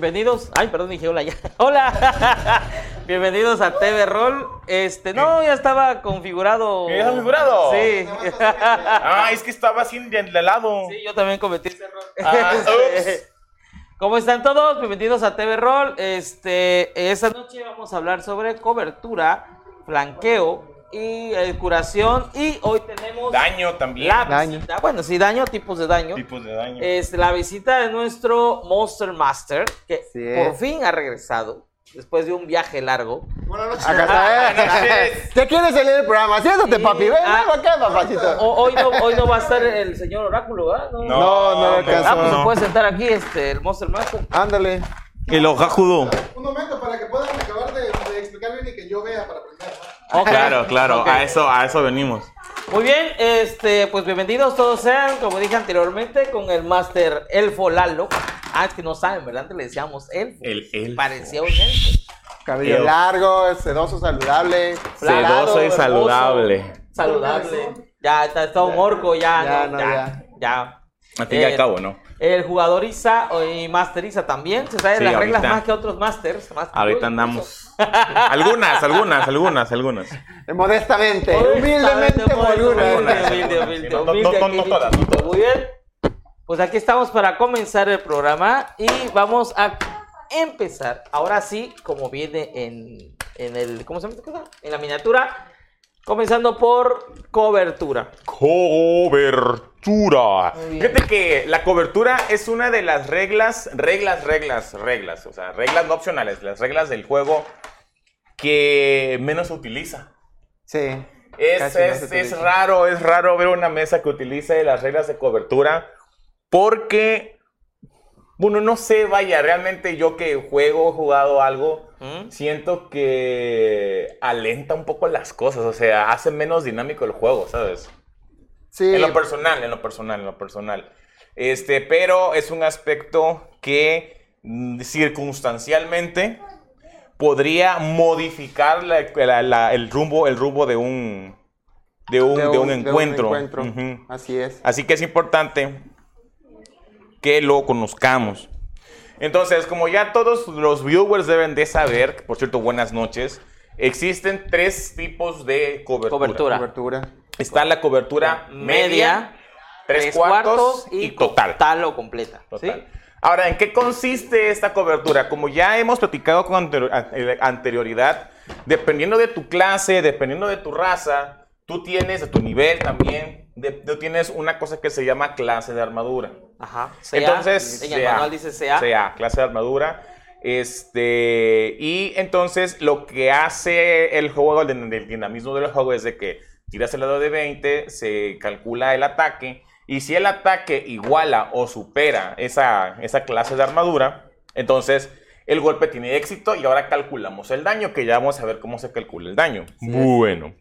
Bienvenidos. Ay, perdón, dije hola ya. Hola. bienvenidos a TV Roll. Este, no, ya estaba configurado. ¿Ya está configurado? Sí. Ah, es que estaba así de lado. sí, yo también cometí ese error. Ah, ups. ¿Cómo están todos? Bienvenidos a TV Roll. Este, esta noche vamos a hablar sobre cobertura, flanqueo y eh, curación. Y hoy tenemos Daño también. la Daño. visita. Bueno, sí, daño, tipos de daño. Tipos de daño. Este, la visita de nuestro Monster Master, que es. por fin ha regresado después de un viaje largo. Acá Ah, está. noches. ¿Te quieres salir del programa? Siéntate, Sí. papi. Ven, Ah. ven acá, papacito. Hoy, no, hoy no va a estar el señor Oráculo, ¿verdad? No, No, no alcanzó. Ah, pues se no. puede sentar aquí este, el Monster Master. Ándale. El ojajudo. Un momento para que puedan acabar de, de explicar bien y que yo vea para aprender. Claro, claro, a eso, a eso venimos. Muy bien, este, pues bienvenidos todos sean, como dije anteriormente, con el Master Elfo Lalo. Ah, es que no saben, ¿verdad? Antes le decíamos Elfo. El elfo. Parecía un elfo. Cabello Ew. largo, sedoso, saludable. Sedoso y hermoso, saludable. Saludable. Ya está, está un orco, ya, Ya, no, no, ya, ya. ya. A ti ya Eh, acabo, ¿no? El jugador Isa y Master Isa también. Se saben Sí, las reglas más que otros Masters. Ahorita incluso. Algunas, algunas, algunas, algunas. Modestamente. Humildemente, Humildemente, humilde, algunas. no. Muy bien. Pues aquí estamos para comenzar el programa y vamos a empezar. Ahora sí, como viene en, en el. ¿Cómo se llama esta cosa? En la miniatura. Comenzando por cobertura. Cobertura. Fíjate que la cobertura es una de las reglas, reglas, reglas, reglas, o sea, reglas no opcionales, las reglas del juego que menos se utiliza. Sí. Es, no es, raro, es raro ver una mesa que utilice las reglas de cobertura porque, bueno, no sé, vaya, realmente yo que juego, he jugado algo, ¿Mm? siento que alenta un poco las cosas, o sea, hace menos dinámico el juego, ¿sabes? Sí. En lo personal, en lo personal, en lo personal. Este, pero es un aspecto que mm, circunstancialmente podría modificar la- la- la- el rumbo, el rumbo de un, de un, de un encuentro. encuentro. Ujú. Así es. Así que es importante que lo conozcamos. Entonces, como ya todos los viewers deben de saber, por cierto, buenas noches, existen tres tipos de cobertura. Cobertura. Cobertura. Está la cobertura media, tres, cuartos, y, total. Total o completa. Total. ¿sí? Ahora, ¿en qué consiste esta cobertura? Como ya hemos platicado con eh, anterioridad, dependiendo de tu clase, dependiendo de tu raza, tú tienes, de tu nivel también, de- tienes una cosa que se llama clase de armadura. Ajá. CA, Entonces, en el CA. manual dice CA. CA, clase de armadura. Este, y entonces lo que hace el juego, el, el dinamismo del juego es de que tiras el lado de 20, se calcula el ataque, y si el ataque iguala o supera esa, esa clase de armadura, entonces el golpe tiene éxito y ahora calculamos el daño, que ya vamos a ver cómo se calcula el daño. Bueno,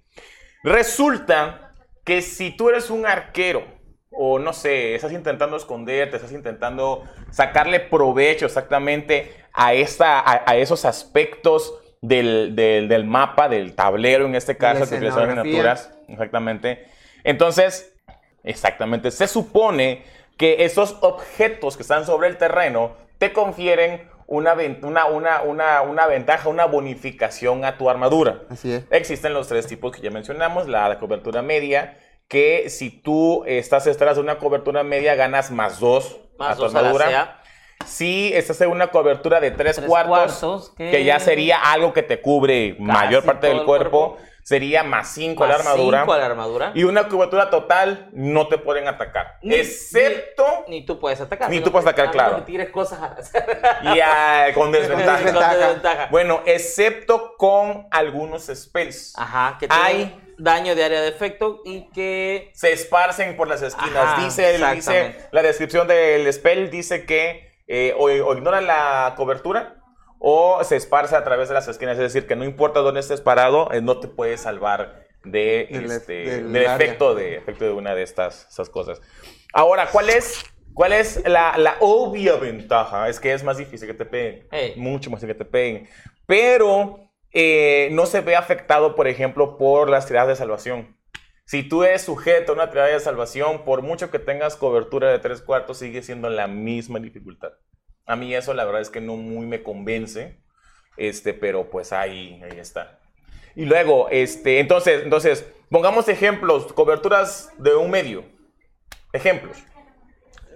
resulta que si tú eres un arquero, o no sé, estás intentando esconderte, estás intentando sacarle provecho exactamente a, esta, a, a esos aspectos del, del- del mapa, del tablero en este caso, que utilizan las miniaturas, exactamente. Entonces, exactamente, se supone que esos objetos que están sobre el terreno te confieren una, una, una, una, una ventaja, una bonificación a tu armadura. Así es. Existen los tres tipos que ya mencionamos, la, la cobertura media, que si tú estás detrás de una cobertura media ganas más dos Más a tu dos a la armadura. CA. Si estás en una cobertura de tres, Tres cuartos, cuartos, que- que... ya sería algo que te cubre mayor parte del el cuerpo, cuerpo. Sería más cinco a la armadura. cinco a la armadura. Y una cobertura total no te pueden atacar. Ni- excepto Ni tú puedes atacar. Ni tú puedes atacar, claro. que tires cosas y ah, con desventaja. desventaja. Con desventaja. Bueno, excepto con algunos spells. Ajá, que Hay- daño de área de efecto y que se esparcen por las esquinas. Ajá, dice, dice la descripción del spell dice que eh, o, o ignora la cobertura o se esparce a través de las esquinas. Es decir, que no importa dónde estés parado, eh, no te puedes salvar de, Del- este, del del, área. efecto, de, efecto de una de estas, cosas. Ahora, ¿cuál es, cuál es la, la obvia ventaja? Es que es más difícil que te peguen. Ey. Mucho más difícil que te peguen. Pero eh, no se ve afectado, por ejemplo, por las tiradas de salvación. Si tú eres sujeto a una tirada de salvación, por mucho que tengas cobertura de tres cuartos, sigue siendo la misma dificultad. A mí eso la verdad es que no muy me convence, este, pero pues ahí, ahí está. Y luego, este, entonces, entonces, pongamos ejemplos, coberturas de un medio. Ejemplos.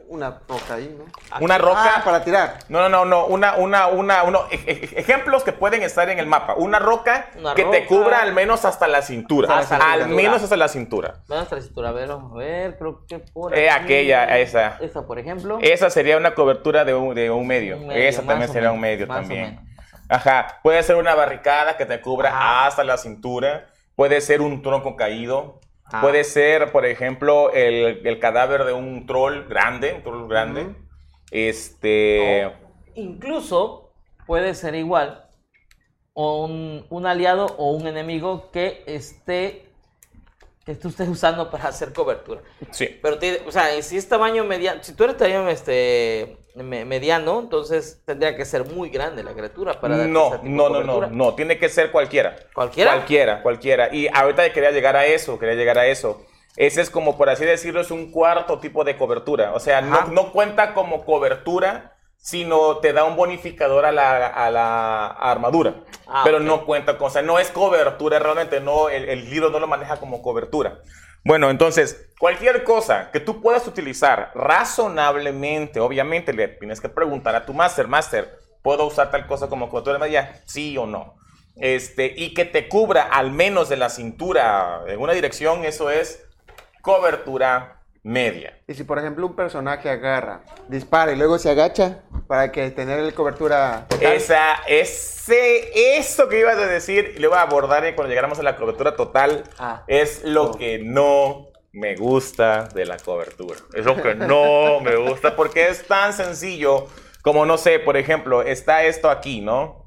Una roca ahí, ¿no? Una roca. Ah, para tirar. No, no, no, no, una, una, una, uno, ej- ej- ejemplos que pueden estar en el mapa. Una roca Una que te cubra al menos hasta la cintura. Hasta la al cintura. menos hasta la cintura. Vean nuestra cintura, a ver, vamos a ver, creo que por Eh, aquí. aquella, esa. Esta, por ejemplo. Esa sería una cobertura de un, de un medio. Un medio, Esa también sería menos, un medio más o también. menos. Ajá. Puede ser una barricada que te cubra Ajá. hasta la cintura. Puede ser un tronco caído. Ajá. Puede ser, por ejemplo, el, el cadáver de un troll grande. Un troll grande. Este. O incluso puede ser igual o un, un aliado o un enemigo que esté que tú estés usando para hacer cobertura. Sí. Pero, te- o sea, si es tamaño mediano, si tú eres tamaño este, mediano, entonces tendría que ser muy grande la criatura para No, ese tipo de no, no, no, no, tiene que ser cualquiera. ¿Cualquiera? Cualquiera, cualquiera. Y ahorita quería llegar a eso, quería llegar a eso. Ese es como, por así decirlo, es un cuarto tipo de cobertura. O sea, no, no cuenta como cobertura, sino te da un bonificador a la, a la armadura. Ah, pero no cuenta con, o sea, no es cobertura realmente, no, el, el libro no lo maneja como cobertura. Bueno, entonces, cualquier cosa que tú puedas utilizar razonablemente, obviamente le tienes que preguntar a tu master, master, ¿puedo usar tal cosa como cobertura media? Sí o no. Este, y que te cubra al menos de la cintura en una dirección, eso es cobertura media. Y si, por ejemplo, un personaje agarra, dispara y luego se agacha para que tener cobertura total. Esa, ese, eso que ibas a decir, lo voy a abordar cuando llegáramos a la cobertura total, Ah. es lo Oh. que no me gusta de la cobertura. Es lo que no me gusta porque es tan sencillo como, no sé, por ejemplo, está esto aquí, ¿no?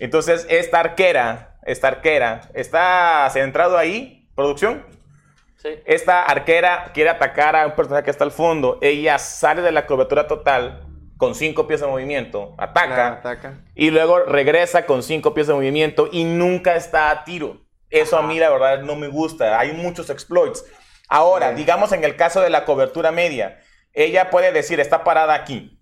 Entonces, esta arquera, esta arquera, está centrado ahí, producción. Sí. Esta arquera quiere atacar a un personaje que está al fondo. Ella sale de la cobertura total con cinco pies de movimiento, ataca, Claro, ataca. y luego regresa con cinco pies de movimiento y nunca está a tiro. Eso a mí la verdad no me gusta. Hay muchos exploits. Ahora, Sí. digamos en el caso de la cobertura media, ella puede decir, está parada aquí.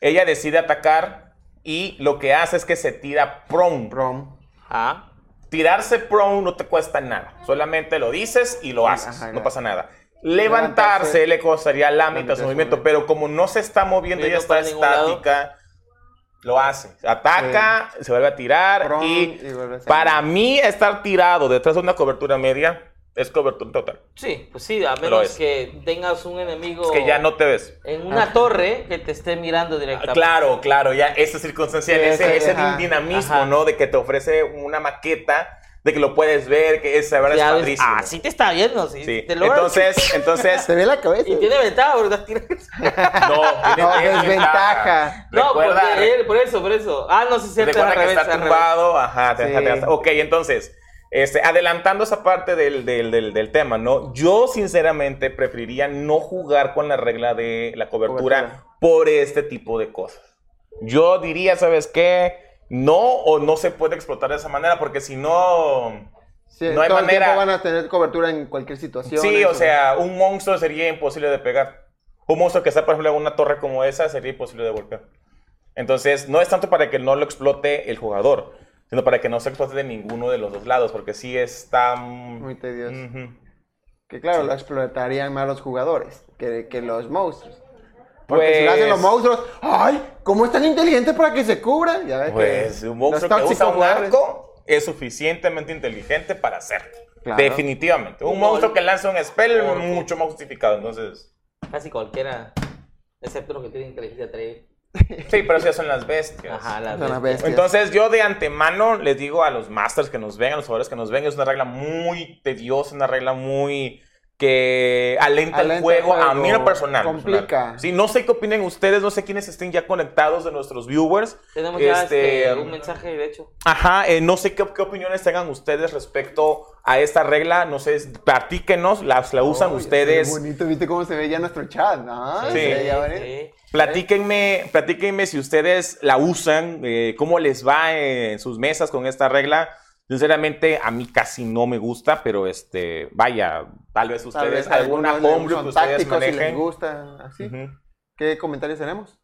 Ella decide atacar y lo que hace es que se tira prone. Prom. Ah. Tirarse prone no te cuesta nada. Solamente lo dices y lo haces. Ajá, no pasa nada. Levantarse, Levantarse, le costaría la mitad de su movimiento, pero como no se está moviendo, Y ya no está estática, lo hace. Ataca, se vuelve a tirar Prone y, y a para mí estar tirado detrás de una cobertura media es cobertura total. Sí, pues sí, a menos es. que tengas un enemigo Es que ya no te ves. en una torre que te esté mirando Ah, directamente. Claro, claro, ya esa circunstancia, Sí, ese, ese, ese ajá. dinamismo, Ajá. ¿no? De que te ofrece una maqueta, de que lo puedes ver, que es, la verdad, es Ya ves, padrísimo. ah, sí te está viendo, sí. Sí. Te Entonces, entonces, Se ve la cabeza. Y tiene ventaja, ¿verdad? Tira- no, tiene No, desventaja. No, Recuerda, porque él, por eso, por eso. Ah, no, sí, es cierto. recuerda que revés, está tumbado, ajá, te Sí. deja- te deja- Ok, entonces, este, adelantando esa parte del, del, del, del tema, ¿no? Yo, sinceramente, preferiría no jugar con la regla de la cobertura, Cobertura. por este tipo de cosas. Yo diría, ¿sabes qué? No, o no se puede explotar de esa manera, porque si no... Sí, no hay todo manera. van a tener cobertura en cualquier situación. Sí, o sea, un monstruo sería imposible de pegar. Un monstruo que está, por ejemplo, en una torre como esa sería imposible de golpear. Entonces, no es tanto para que no lo explote el jugador, sino para que no se explote de ninguno de los dos lados, porque sí está... mm, Muy tedioso. Que claro, lo explotarían más los jugadores que, que los monstruos. Porque si lo hacen los Pues- monstruos, ¡ay! ¿Cómo es tan inteligente para que se cubran? Ya ves que Pues un monstruo que usa un arco es suficientemente inteligente para hacerlo. Claro. Definitivamente. Un Un monstruo gol. que lanza un spell Orco. mucho más justificado. Entonces, Casi cualquiera, excepto los que tienen inteligencia 3. sí, pero esas son las bestias. Ajá, las Son las bestias. bestias. Entonces yo de antemano les digo a los masters que nos ven, a los jugadores que nos ven, es una regla muy tediosa, una regla muy que alenta, el juego, a mí en lo personal. complica. personal. Sí, no sé qué opinen ustedes, no sé quiénes estén ya conectados de nuestros viewers. Tenemos ya Este, este, un mensaje, de hecho. Ajá, eh, no sé qué, qué opiniones tengan ustedes respecto a esta regla, no sé, platíquenos, las la usan ustedes. Qué bonito, ¿viste cómo se ve ya nuestro chat? ¿no? Sí. Bonito. sí. Platíquenme, platíquenme si ustedes la usan, eh, cómo les va en sus mesas con esta regla. Sinceramente, a mí casi no me gusta, pero este, vaya, tal vez Tal ustedes, vez alguna homebrew que ustedes y les gusta así. ¿Qué comentarios tenemos?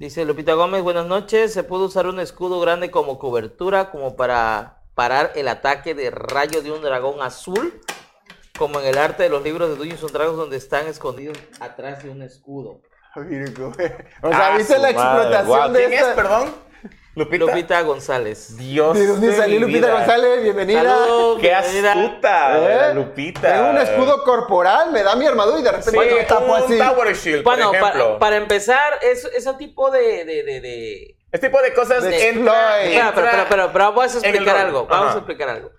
Dice Lupita Gómez, buenas noches. ¿Se puede usar un escudo grande como cobertura, como para parar el ataque de rayo de un dragón azul? Como en el arte de los libros de Dungeons and Dragons, donde están escondidos atrás de un escudo. O sea, Ah, ¿viste la madre. explotación de ¿Quién esta? es, perdón? Lupita. Lupita González. Dios ¿De dónde de salió Lupita vida. González? Bienvenida. Saludos, Qué bienvenida. astuta, ¿Eh? Lupita. Tengo un escudo corporal, me da mi armadura y de repente Sí, lo tapo un así. Tower Shield, Bueno, por ejemplo. para, para empezar, es, ese tipo de, de, de, de- Este tipo de cosas De entra. Espera, pero, pero, pero, pero vamos a explicar algo. Vamos Ajá. a explicar algo.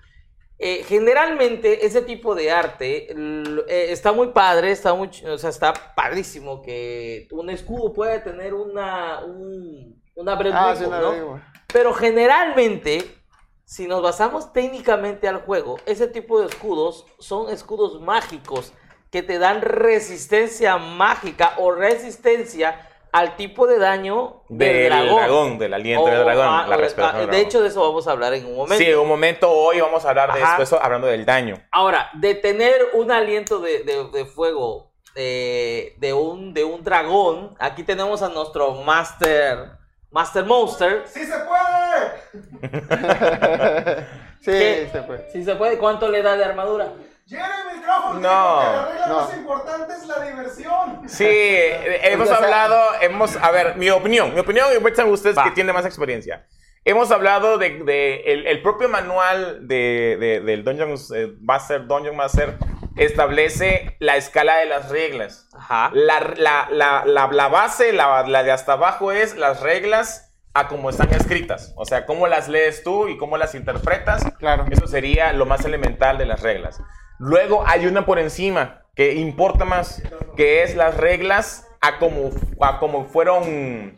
Eh, generalmente ese tipo de arte eh, está muy padre, está muy, o sea, está padrísimo que un escudo puede tener una un, una Breath Ah, sí, no. Pero generalmente, si nos basamos técnicamente al juego, ese tipo de escudos son escudos mágicos que te dan resistencia mágica o resistencia al tipo de daño del, del dragón. dragón. del aliento O- del dragón. la respiración de dragón. hecho, de eso vamos a hablar en un momento. Sí, en un momento hoy vamos a hablar de Ajá. eso, hablando del daño. Ahora, de tener un aliento de, de- de fuego eh, de, un, de un dragón, aquí tenemos a nuestro Master, Master Monster. ¡Sí se puede! sí, ¿Qué? se fue. Si se puede, ¿cuánto le da de armadura? Jeremy Crawford No, que la regla no. más importante es la diversión. Sí, eh, hemos hablado, hemos, a ver, mi opinión, mi opinión, y muestran ustedes Va. que tienen más experiencia. Hemos hablado de, de el, el propio manual de, de- del Dungeon eh, Master, Dungeon Master establece la escala de las reglas. Ajá. La, la- la- la- la base, la, la de hasta abajo es las reglas a como están escritas. O sea, cómo las lees tú y cómo las interpretas. Claro. Eso sería lo más elemental de las reglas. Luego hay una por encima que importa más, que es las reglas a como, a como fueron...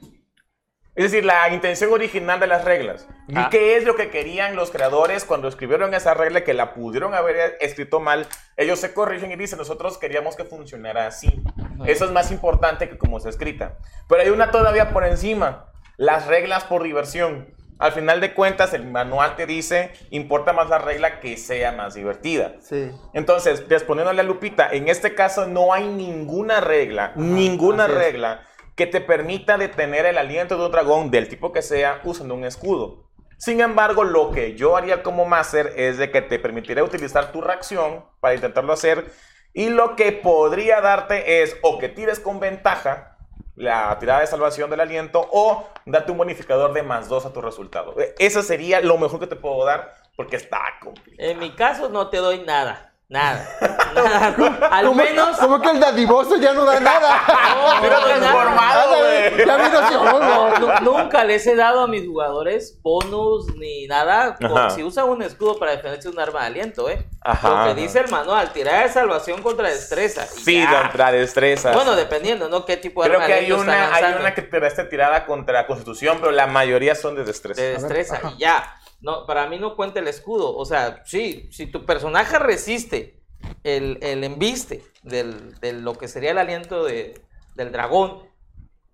Es decir, la intención original de las reglas. ¿Y Ah. qué es lo que querían los creadores cuando escribieron esa regla que la pudieron haber escrito mal? Ellos se corrigen y dicen, nosotros queríamos que funcionara así. Eso es más importante que como está escrita. Pero hay una todavía por encima, las reglas por diversión. Al final de cuentas, el manual te dice, importa más la regla que sea más divertida. Sí. Entonces, respondiéndole a Lupita, en este caso no hay ninguna regla, ninguna regla que te permita detener el aliento de un dragón del tipo que sea usando un escudo. Sin embargo, lo que yo haría como máster es de que te permitiría utilizar tu reacción para intentarlo hacer y lo que podría darte es o que tires con ventaja la tirada de salvación del aliento o darte un bonificador de más dos a tu resultado. E- Eso sería lo mejor que te puedo dar porque está complicado. En mi caso no te doy nada. Nada. Nada. Al ¿Cómo- menos. Como que el dadivoso ya no da nada. No, Mira no transformado, güey. ya vino así, no. Nu- Nunca les he dado a mis jugadores bonus ni nada si usan un escudo para defenderse de un arma de aliento, ¿eh? Ajá, Lo que ajá. dice el manual, tirar de salvación contra destreza. Sí, ya. contra destreza. Bueno, dependiendo, ¿no? ¿Qué tipo de Creo arma que de hay una, hay una que te da esta tirada contra Constitución, pero la mayoría son de destreza. de destreza y ya. No, para mí no cuenta el escudo. O sea, sí, si tu personaje resiste el, el embiste del, de lo que sería el aliento de- del dragón,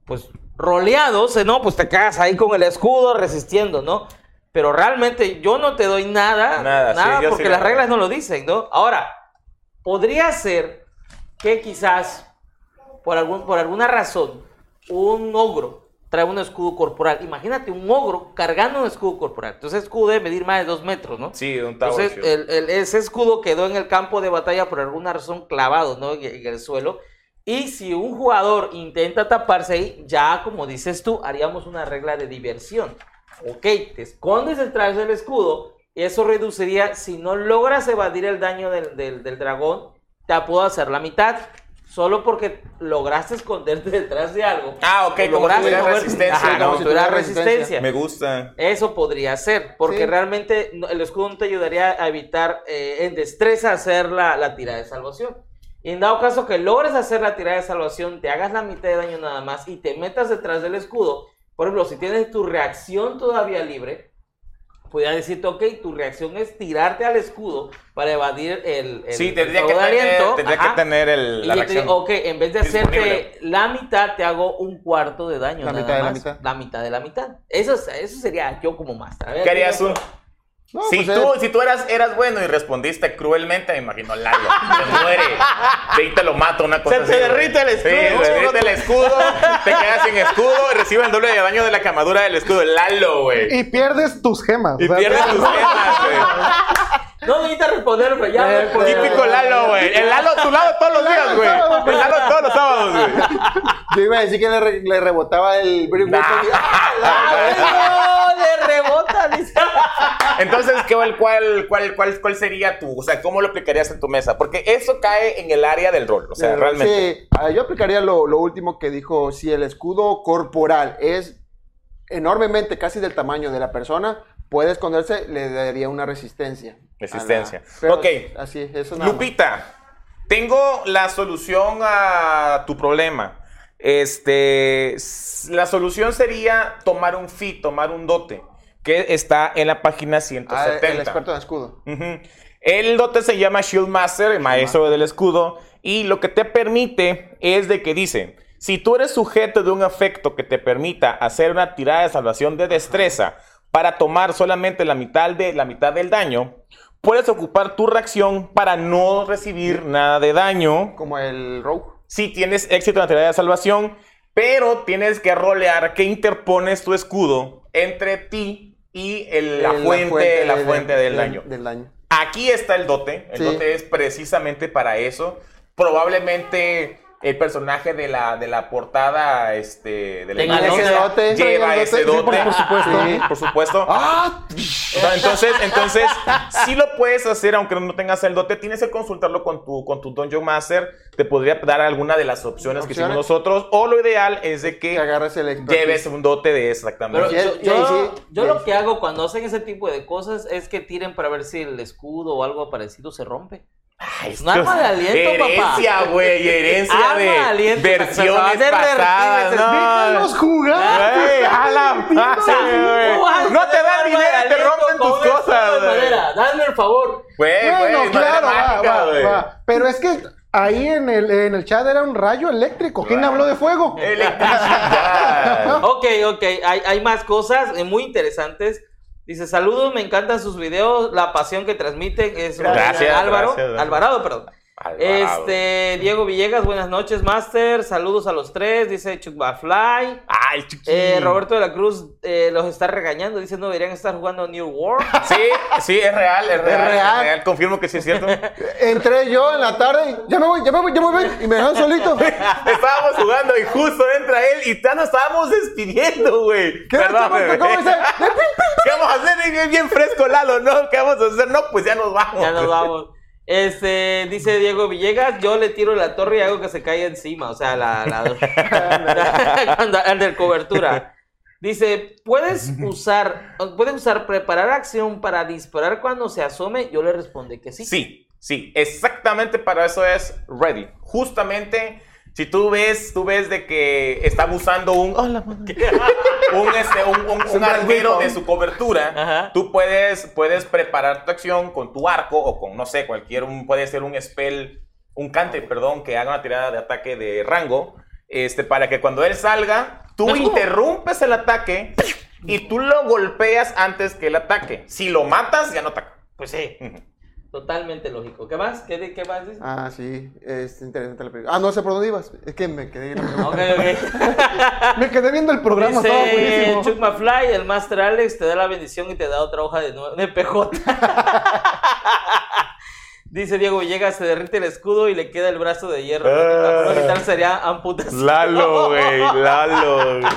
pues roleados, ¿eh? ¿no? Pues te quedas ahí con el escudo resistiendo, ¿no? Pero realmente yo no te doy nada, Nada, nada, sí, porque sí las la- reglas no lo dicen, ¿no? Ahora, podría ser que quizás por, algún, por alguna razón un ogro trae un escudo corporal. Imagínate un ogro cargando un escudo corporal. Entonces, ese escudo debe medir más de dos metros, ¿no? Sí, un Tower Entonces, el- el- ese escudo quedó en el campo de batalla por alguna razón clavado, ¿no? En, en el suelo. Y si un jugador intenta taparse ahí, ya como dices tú, haríamos una regla de diversión. Ok, te escondes detrás del escudo. Eso reduciría, si no logras evadir el daño del, del- del dragón, te puedo hacer la mitad. Solo porque lograste esconderte detrás de algo. Ah, ok, como lograste tuviera mover- resistencia, Ajá, ¿no? como si tuviera resistencia. resistencia. Me gusta. Eso podría ser, porque Sí. realmente no- el escudo no te ayudaría a evitar eh, en destreza hacer la, la tirada de salvación. Y en dado caso que logres hacer la tirada de salvación, te hagas la mitad de daño nada más y te metas detrás del escudo, por ejemplo, si tienes tu reacción todavía libre, podría decirte, ok, tu reacción es tirarte al escudo para evadir el, el Sí, tendría el que de tener, aliento. tendría que tener el, Y la yo te reacción. digo, ok, en vez de hacerte Disponible. la mitad, te hago un cuarto de daño. La nada mitad de la mitad. La mitad de la mitad. Eso, es- eso sería yo como máster. ¿Qué harías tú? No, si, pues, tú, eh, si tú eras, eras bueno y respondiste cruelmente, me imagino Lalo. Se muere. De ahí te lo mato, una cosa Se te así, güey. derrite el escudo. Sí, se derrite el escudo. Te quedas sin escudo y recibe el doble de daño de la camadura del escudo. Lalo, güey. Y pierdes tus gemas. Y o sea, pierdes tus gemas, güey. No necesitas responder, pero ya Eh, respondí. Típico Lalo, güey. El Lalo, tu lado todos los días, güey. El Lalo todos los sábados, güey. Yo iba a decir que le, re- le rebotaba el Brick Nah. ¡Ah, la- ¡Ah, no! Le rebota, dice. Entonces, ¿qué, cuál, cuál, cuál, cuál, ¿cuál sería tu, o sea, cómo lo aplicarías en tu mesa? Porque eso cae en el área del rol, o sea, Eh, realmente. Sí, ah, yo aplicaría lo, lo último que dijo, si el escudo corporal es enormemente casi del tamaño de la persona, puede esconderse, le daría una resistencia. Resistencia. La- Ok. Así, eso nada más. Lupita, tengo la solución a tu problema. Este, la solución sería tomar un fee, tomar un dote, que está en la página Ah, 170. el experto en escudo. El dote se llama Shield Master, el maestro del escudo, y lo que te permite es de que dice, si tú eres sujeto de un efecto que te permita hacer una tirada de salvación de destreza para tomar solamente la mitad, de, la mitad del daño, puedes ocupar tu reacción para no recibir nada de daño Como el Rogue. si tienes éxito en la tirada de salvación, pero tienes que rolear que interpones tu escudo entre ti y el- la, El- fuente, la fuente del de- daño. Del daño. Aquí está el dote. El Sí. dote es precisamente para eso. Probablemente el personaje de la, de la portada este, de la Tenga imagen ese dote. lleva ese dote. Sí, por supuesto. Sí, por supuesto. ¡Ah! Entonces, entonces, sí lo puedes hacer, aunque no tengas el dote. Tienes que consultarlo con tu, con tu Dungeon Master. Te podría dar alguna de las opciones, que hicimos nosotros. O lo ideal es de que Que agarres el lleves un dote de exactamente. Pero Sí, yo, sí, yo- sí. yo Sí. lo que hago cuando hacen ese tipo de cosas es que tiren para ver si el escudo o algo parecido se rompe. Ay, un arma de aliento, papá. herencia, güey, herencia Arma de de aliento, versiones pasadas. No, ¡Déjalos jugar! Güey, a la güey. ¿Cómo vas a No te dan dinero, te rompen tus escudo cosas, madera? Dame el favor. Güey, Bueno, claro, va, mágica, va, güey. va. Pero es que ahí en el, en el chat era un rayo eléctrico. ¿Quién habló de fuego? Electricidad. Ok, ok, hay, hay más cosas eh, muy interesantes. Dice, saludos, me encantan sus videos, la pasión que transmiten es Gracias, Álvaro, gracias. Alvarado, perdón. Alvarado. Este, Diego Villegas, buenas noches, Master, saludos a los tres, dice Chuck Fly. Ay, chiqui. Eh, Roberto de la Cruz eh, los está regañando, dice no deberían estar jugando New World. Sí, sí, es real, es real, es real. real. Confirmo que sí es cierto. Entré yo en la tarde y ya me voy, ya me voy, ya me voy. Y me dejan solito. Estábamos jugando y justo entra él y ya nos estábamos despidiendo, güey. ¿Qué Perdón, chamaco? güey. ¿Cómo dice? ¿Qué vamos a hacer? Bien, bien fresco, Lalo, ¿no? ¿Qué vamos a hacer? No, pues ya nos vamos. Ya nos vamos. Este, dice Diego Villegas, yo le tiro la torre y hago que se caiga encima, o sea, la, la, de cobertura. Dice, ¿puedes usar, puedes usar preparar acción para disparar cuando se asome? Yo le respondí que sí. Sí, sí, exactamente para eso es ready. Justamente, si tú ves, tú ves de que están usando un, hola, un, este, un, un- un Siempre es arquero de su cobertura, Ajá. tú puedes, puedes preparar tu acción con tu arco o con, no sé, cualquier, un, puede ser un spell, un cante, perdón, que haga una tirada de ataque de rango, este, para que cuando él salga, tú No es como- interrumpes el ataque y tú lo golpeas antes que él ataque. Si lo matas, ya no ataca. Pues sí. Totalmente lógico. ¿Qué más? ¿Qué, de- qué más dice? Ah, sí, es interesante la película. Ah, no sé por dónde ibas. Es que me quedé. Ok, ok. Me quedé viendo el programa, estaba Dice buenísimo. Chuck McFly, el Master Alex te da la bendición y te da otra hoja de, de PJ. Dice Diego Villegas, se derrite el escudo y le queda el brazo de hierro. Ah. La tal sería amputación. Lalo, güey, Lalo.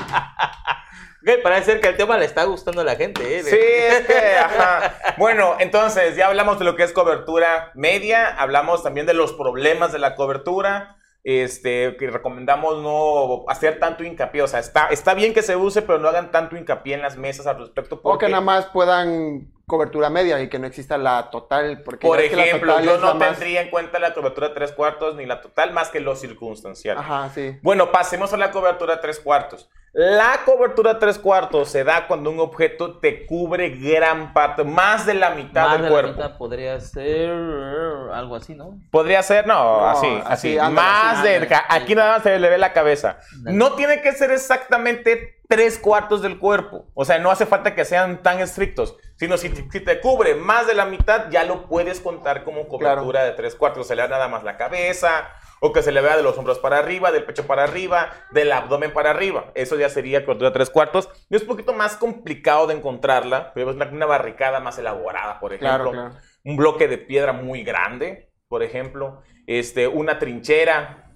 Ok, parece ser que el tema le está gustando a la gente, ¿eh? Sí, es que, ajá. Bueno, entonces, ya hablamos de lo que es cobertura media, hablamos también de los problemas de la cobertura, este, que recomendamos no hacer tanto hincapié, o sea, está, está bien que se use, pero no hagan tanto hincapié en las mesas al respecto, O que porque, nada más puedan cobertura media y que no exista la total. Porque por ya que la ejemplo, total yo no más- tendría en cuenta la cobertura tres cuartos ni la total, más que lo circunstancial. Ajá, sí. Bueno, pasemos a la cobertura tres cuartos. La cobertura tres cuartos se da cuando un objeto te cubre gran parte, más de la mitad Más del de la cuerpo. mitad podría ser algo así, ¿no? Podría ser, no, No, así, así, así. ándale, más de. ándale. Aquí nada más se le ve la cabeza. Ándale. No tiene que ser exactamente tres cuartos del cuerpo. O sea, no hace falta que sean tan estrictos. Sino si, si te cubre más de la mitad, ya lo puedes contar como cobertura de tres cuartos. Se le da nada más la cabeza. O que se le vea de los hombros para arriba, del pecho para arriba, del abdomen para arriba. Eso ya sería cobertura de tres cuartos. Y es un poquito más complicado de encontrarla, pero es una, una barricada más elaborada, por ejemplo Claro, claro. un bloque de piedra muy grande, por ejemplo, este, una trinchera,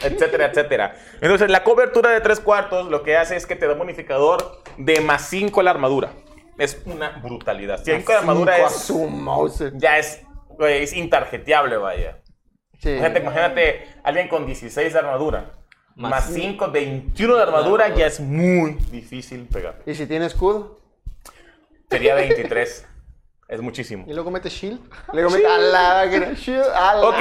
etcétera, etcétera. Entonces, la cobertura de tres cuartos lo que hace es que te da un bonificador de más 5 a la armadura. Es una brutalidad. 5 de armadura es, ya es, güey, es intarjeteable, vaya. Sí. Imagínate, imagínate alguien con 16 de armadura. Más Más 5, 21 de armadura, ya es muy difícil pegar. ¿Y si tiene escudo? Sería 23. es muchísimo. Y luego mete shield. Le digo, a la shield, a la- Ok,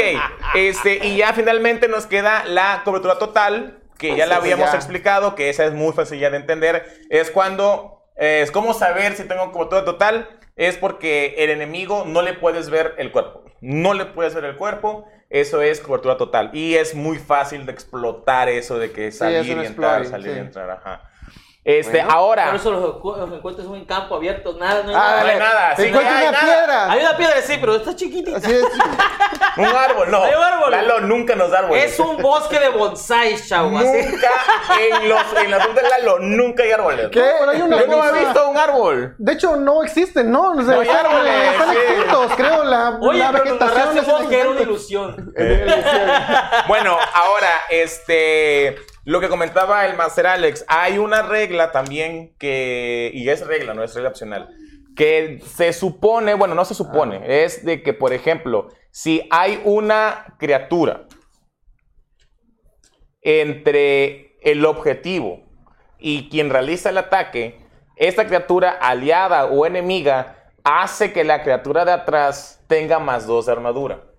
este, y ya finalmente nos queda la cobertura total, que ya la Pues habíamos ya. explicado, que esa es muy sencilla de entender. Es cuando, es como saber si tengo cobertura total, es porque el enemigo no le puedes ver el cuerpo. No le puedes ver el cuerpo, eso es cobertura total. Y es muy fácil de explotar eso de que salir y entrar, salir y entrar, ajá. Este, Bueno, ahora... Por eso los, los encuentros son en campo abierto, nada, no hay Ah, nada. no hay nada, sí, no hay una nada. piedra. Hay una piedra, sí, pero está chiquitita. Así es. Un árbol, no. Hay un árbol. Lalo nunca nos da árboles. Es un bosque de bonsai, chavo. así. Nunca en los en la ruta de Lalo nunca hay árboles. ¿Qué? Pero hay una Yo no he visto un árbol. De hecho, no existen, ¿no? O sea, No hay están, árboles, están sí. extintos, creo. La, Oye, la pero vegetación narraste es vos que era una ilusión. Bueno, ahora, este, lo que comentaba el Master Alex, hay una regla también que, y es regla, no es regla opcional, que se supone, bueno, no se supone, es de que, por ejemplo, si hay una criatura entre el objetivo y quien realiza el ataque, esta criatura aliada o enemiga hace que la criatura de atrás tenga más dos de armadura.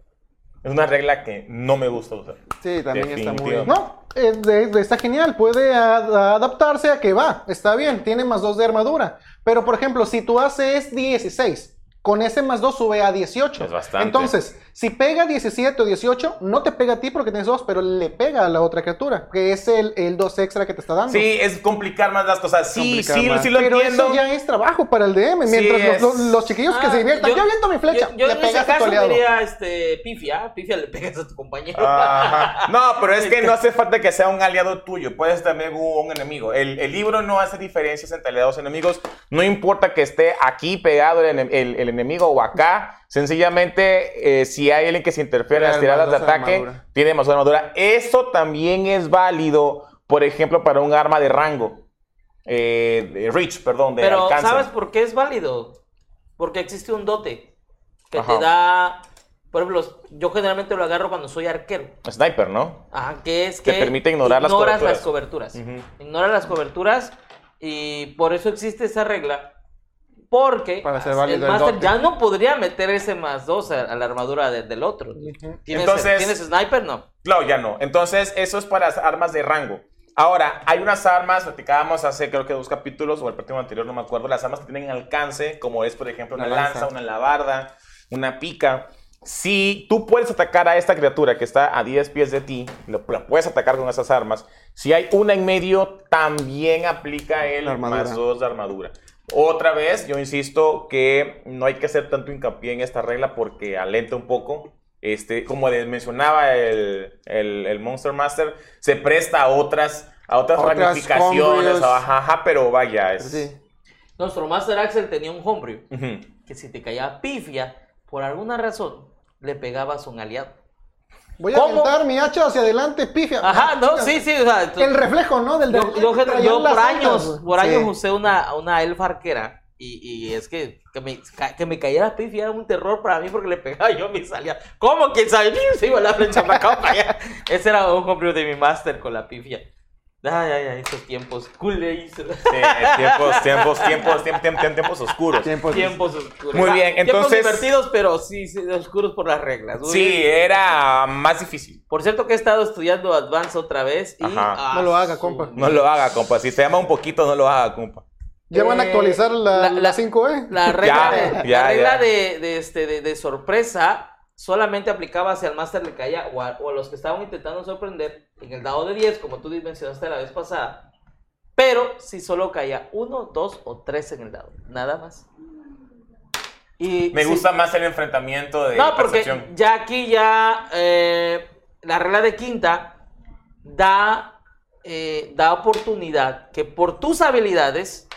Es una regla que no me gusta usar. Sí, también está muy. Definitivamente. No, eh, de- de- está genial. Puede a- adaptarse a que va. Está bien, tiene más 2 de armadura. Pero, por ejemplo, si tú haces 16, con ese más 2 sube a 18. Es bastante. Entonces, si pega 17 o 18, no te pega a ti porque tienes 2, pero le pega a la otra criatura, que es el, el 2 extra que te está dando. Sí, es complicar más las cosas. Sí, sí, más. sí lo pero entiendo. eso ya es trabajo para el DM. Mientras los, los- los chiquillos que Ah, se diviertan, yo, aviento mi flecha, Yo, yo le en ese pegas a tu caso aliado. diría este, pifia. Pifia le pegas a tu compañero. Ajá. No, pero es que no hace falta que sea un aliado tuyo. Puedes también un enemigo. El, el libro no hace diferencias entre aliados y enemigos. No importa que esté aquí pegado el- el enemigo o acá. Sencillamente, eh, si hay alguien que se interfiere en las tiradas de ataque, armadura. tiene más armadura. Eso también es válido, por ejemplo, para un arma de rango. Eh, de reach, perdón, de Pero, alcance. ¿sabes por qué es válido? Porque existe un dote que Ajá. te da. Por ejemplo, yo generalmente lo agarro cuando soy arquero. Sniper, ¿no? Ajá, que es Te que. permite ignorar las ignoras coberturas. las coberturas. Ujú. Ignora las coberturas y por eso existe esa regla. Porque Para hacer el dote. ya no podría meter ese más dos a, a la armadura de- del otro. ¿Tienes, Entonces- ¿Tienes sniper? No. No, ya no. Entonces, eso es para las armas de rango. Ahora, hay unas armas, platicábamos hace creo que dos capítulos, o el próximo anterior, no me acuerdo, las armas que tienen alcance, como es, por ejemplo, una, Una lanza, lanza. una alabarda, una pica. Si tú puedes atacar a esta criatura que está a 10 pies de ti, lo, la puedes atacar con esas armas. Si hay una en medio, también aplica el más 2 de armadura. Otra vez, yo insisto que no hay que hacer tanto hincapié en esta regla porque alenta un poco. Este, como les mencionaba el, el- el Monster Master, se presta a otras, a otras, Otras ramificaciones, ajá, ajá, pero vaya, es... Sí. Nuestro Master Axel tenía un homebrew Ujú. que si te caía pifia, por alguna razón, le pegabas a un aliado. Voy a aventar mi hacha hacia adelante, pifia. Ajá, no, sí, sí. O sea, El reflejo, ¿no? Del yo, yo, yo las por años, por años Sí. usé una, una elfa arquera. Y, y es que, que, me, que me cayera pifia era un terror para mí porque le pegaba yo me salía. ¿Cómo? ¿Quién sabe? Se iba la flecha para acá para allá. Ese era un homebrew de mi master con la pifia. Ay, ay, ay, esos tiempos culés. Sí, tiempos, tiempos, tiempos, tiempos, tiempos, tiempos oscuros. Tiempos. Tiempos oscuros. Muy bien, entonces- Tiempos divertidos, pero sí, sí, oscuros por las reglas. Muy Sí, bien. era más difícil. Por cierto que he estado estudiando Advance otra vez y... Ajá. ah, No lo haga, compa. No lo haga, compa. Si se llama un poquito, no lo haga, compa. Ya van a Eh, actualizar la, la- la, la- 5E. La regla, Ya, de, ya, la regla ya. de, de este, de, de sorpresa solamente aplicaba si al máster le caía o a, o a los que estaban intentando sorprender en el dado de 10, como tú mencionaste la vez pasada. Pero si solo caía uno, dos o tres en el dado, nada más. Y Me gusta más el enfrentamiento de no, porque percepción. ya aquí ya eh, la regla de quinta da, eh, da oportunidad que por tus habilidades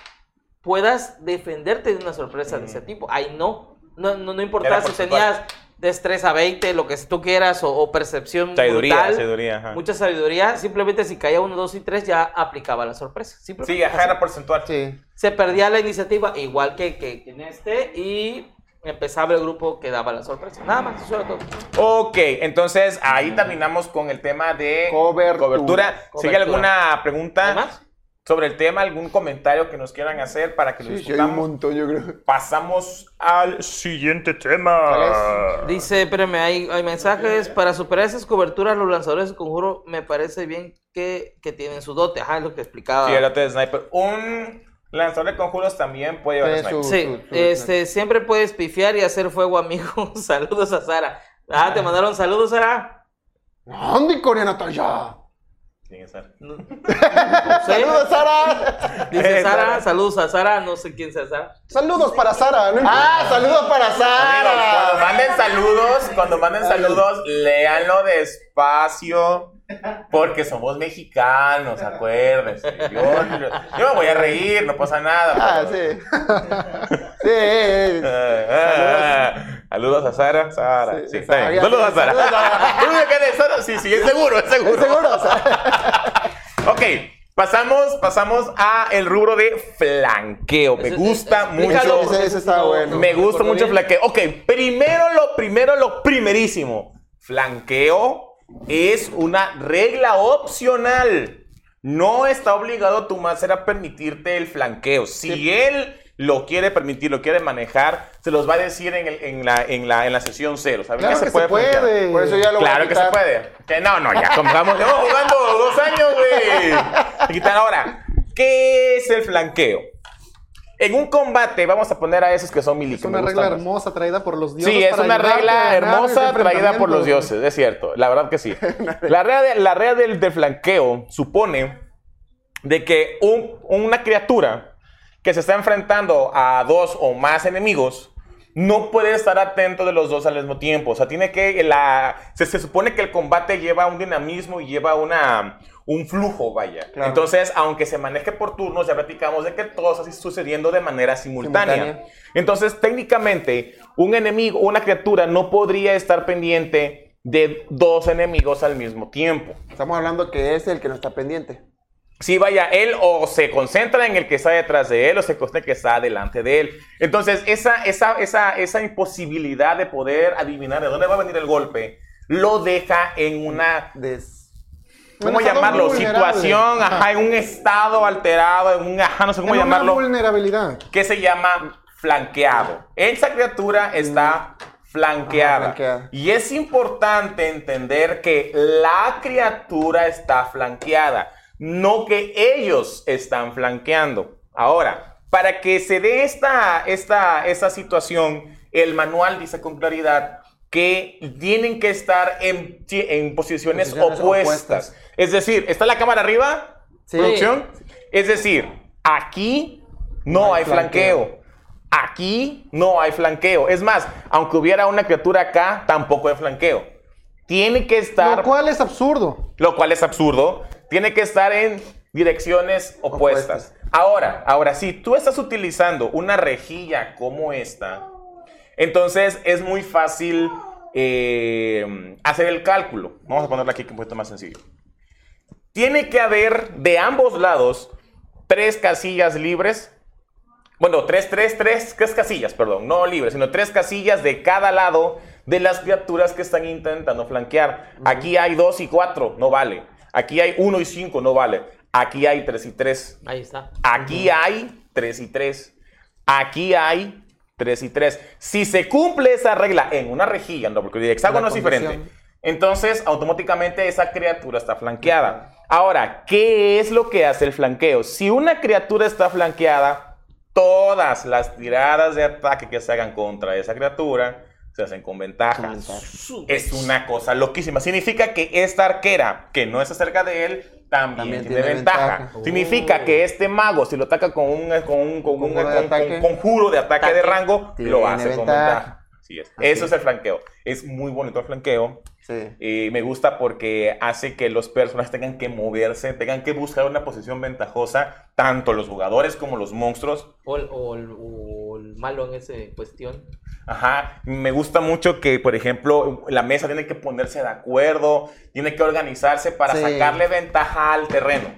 puedas defenderte de una sorpresa de ese tipo. Ahí no. No, no, no importa Era si tenías destreza 20, lo que tú quieras, o, o percepción Sabiduría, brutal, sabiduría, ajá. mucha sabiduría. Simplemente si caía 1, 2 y 3 ya aplicaba la sorpresa. Sí, ajá, era porcentual. Sí. Se perdía la iniciativa igual que, que- que en este y empezaba el grupo que daba la sorpresa. Nada más, eso era todo. Ok, entonces ahí terminamos con el tema de Cobertura. ¿Sigue Cobertura. alguna pregunta ¿Hay más? Sobre el tema? ¿Algún comentario que nos quieran hacer para que lo Sí, sí, hay un discutamos? montón, yo creo. Pasamos al siguiente tema. Dice, espérame, hay, hay mensajes. Para superar esas coberturas, los lanzadores de conjuro me parece bien que, que tienen su dote. Ajá, es lo que explicaba. Sí, el otro de sniper. Un lanzador de conjuros también puede llevar sniper. su- Sí, su- su- este, siempre puedes pifiar y hacer fuego, amigo. saludos a Sara. Ah, te mandaron saludos, Sara. ¿Dónde Corea Natalia? No. ¡Saludos, Sara! Dice Eh, Sara, Sara. saludos a Sara, no sé quién sea Sara. Saludos para Sara. ¿no? ¡Ah, saludos para Amigo, cuando Sara! manden saludos, cuando manden saludos, léanlo despacio. Porque somos mexicanos, acuérdense. Yo, yo me voy a reír, no pasa nada. Ah, pero- sí. Sí. Saludos a Sara. Sara. Sí, Sí. Sara. Saludos a Sara. Saludos a- Tú me quedas, Sara. Sí, sí, es seguro, es seguro. ¿Seguro? Sara? Ok, pasamos, pasamos a el rubro de flanqueo. Me gusta mucho. Ese- ese está no- bueno. no Me gusta mucho el bien. flanqueo. Ok, primero lo primero, lo primerísimo. Flanqueo es una regla opcional. No está obligado tu máster a permitirte el flanqueo. Si él lo quiere permitir, lo quiere manejar, se los va a decir en, el- en la, en, la, en la sesión cero. ¿Saben Claro que se puede. Por eso ya lo voy a Claro que se puede. Que no, no, ya comenzamos. Llevamos jugando dos años, güey. Quitar ahora. ¿Qué es el flanqueo? En un combate, vamos a poner a esos que son mili. Es una regla hermosa traída por los dioses. Sí, es para una regla hermosa traída por los dioses, es cierto, la verdad que sí. La regla, de- la regla del, del flanqueo supone de que un- una criatura que se está enfrentando a dos o más enemigos no puede estar atento de los dos al mismo tiempo. O sea, tiene que la se, se supone que el combate lleva un dinamismo y lleva una un flujo, vaya. Claro. Entonces, aunque se maneje por turnos, ya platicamos de que todo está sucediendo de manera simultánea. Simultánea. Entonces, técnicamente, un enemigo, una criatura no podría estar pendiente de dos enemigos al mismo tiempo. Estamos hablando que es el que no está pendiente. Sí, vaya, él o se concentra en el que está detrás de él o se concentra en el que está delante de él. Entonces, esa, esa, esa, esa imposibilidad de poder adivinar de dónde va a venir el golpe lo deja en una, Des- ¿cómo llamarlo? Situación, ajá, Ajá. en un estado alterado, en un, ajá, no sé cómo En una llamarlo, vulnerabilidad. que se llama flanqueado. Esa criatura está flanqueada. Ajá, flanqueada. Y es importante entender que la criatura está flanqueada, no que ellos están flanqueando. Ahora, para que se dé esta, esta, esta situación, el manual dice con claridad que tienen que estar en, en posiciones, Posiciones opuestas. opuestas. Es decir, ¿está la cámara arriba? Sí. ¿Producción? Es decir, aquí no, No hay hay flanqueo. Aquí no hay flanqueo. Es más, aunque hubiera una criatura acá, tampoco hay flanqueo. Tiene que estar, Lo cual es absurdo. lo cual es absurdo, tiene que estar en direcciones opuestas. Opuestas. Ahora, ahora, si tú estás utilizando una rejilla como esta, entonces es muy fácil eh, hacer el cálculo. Vamos a ponerla aquí que es un poquito más sencillo. Tiene que haber de ambos lados tres casillas libres. Bueno, tres, tres, tres, tres casillas, perdón, no libres, sino tres casillas de cada lado de las criaturas que están intentando flanquear. Aquí hay dos y cuatro, no vale. Aquí hay uno y cinco, no vale. Aquí hay 3 y 3. Ahí está. Aquí hay 3 y 3. Aquí hay 3 y 3. Si se cumple esa regla en una rejilla, no, porque el hexágono es diferente. Entonces, automáticamente esa criatura está flanqueada. Ahora, ¿qué es lo que hace el flanqueo? Si una criatura está flanqueada, todas las tiradas de ataque que se hagan contra esa criatura se hacen con ventaja. Es una cosa loquísima. Significa que esta arquera, que no está cerca de él, también, También tiene, tiene ventaja. ventaja. Significa Oh. que este mago, si lo ataca con un, con un, con un- Conjuro de con- con- ataque. conjuro de ataque de Ataque. rango, Tiene lo hace con ventaja. ventaja. Así es. Así Eso es. es el flanqueo. Es muy bonito el flanqueo. Sí. Y me gusta porque hace que los personajes tengan que moverse, tengan que buscar una posición ventajosa, tanto los jugadores como los monstruos. O, el- o el- o el malo en esa cuestión. Ajá, me gusta mucho que, por ejemplo, la mesa tiene que ponerse de acuerdo, tiene que organizarse para Sí. sacarle ventaja al terreno.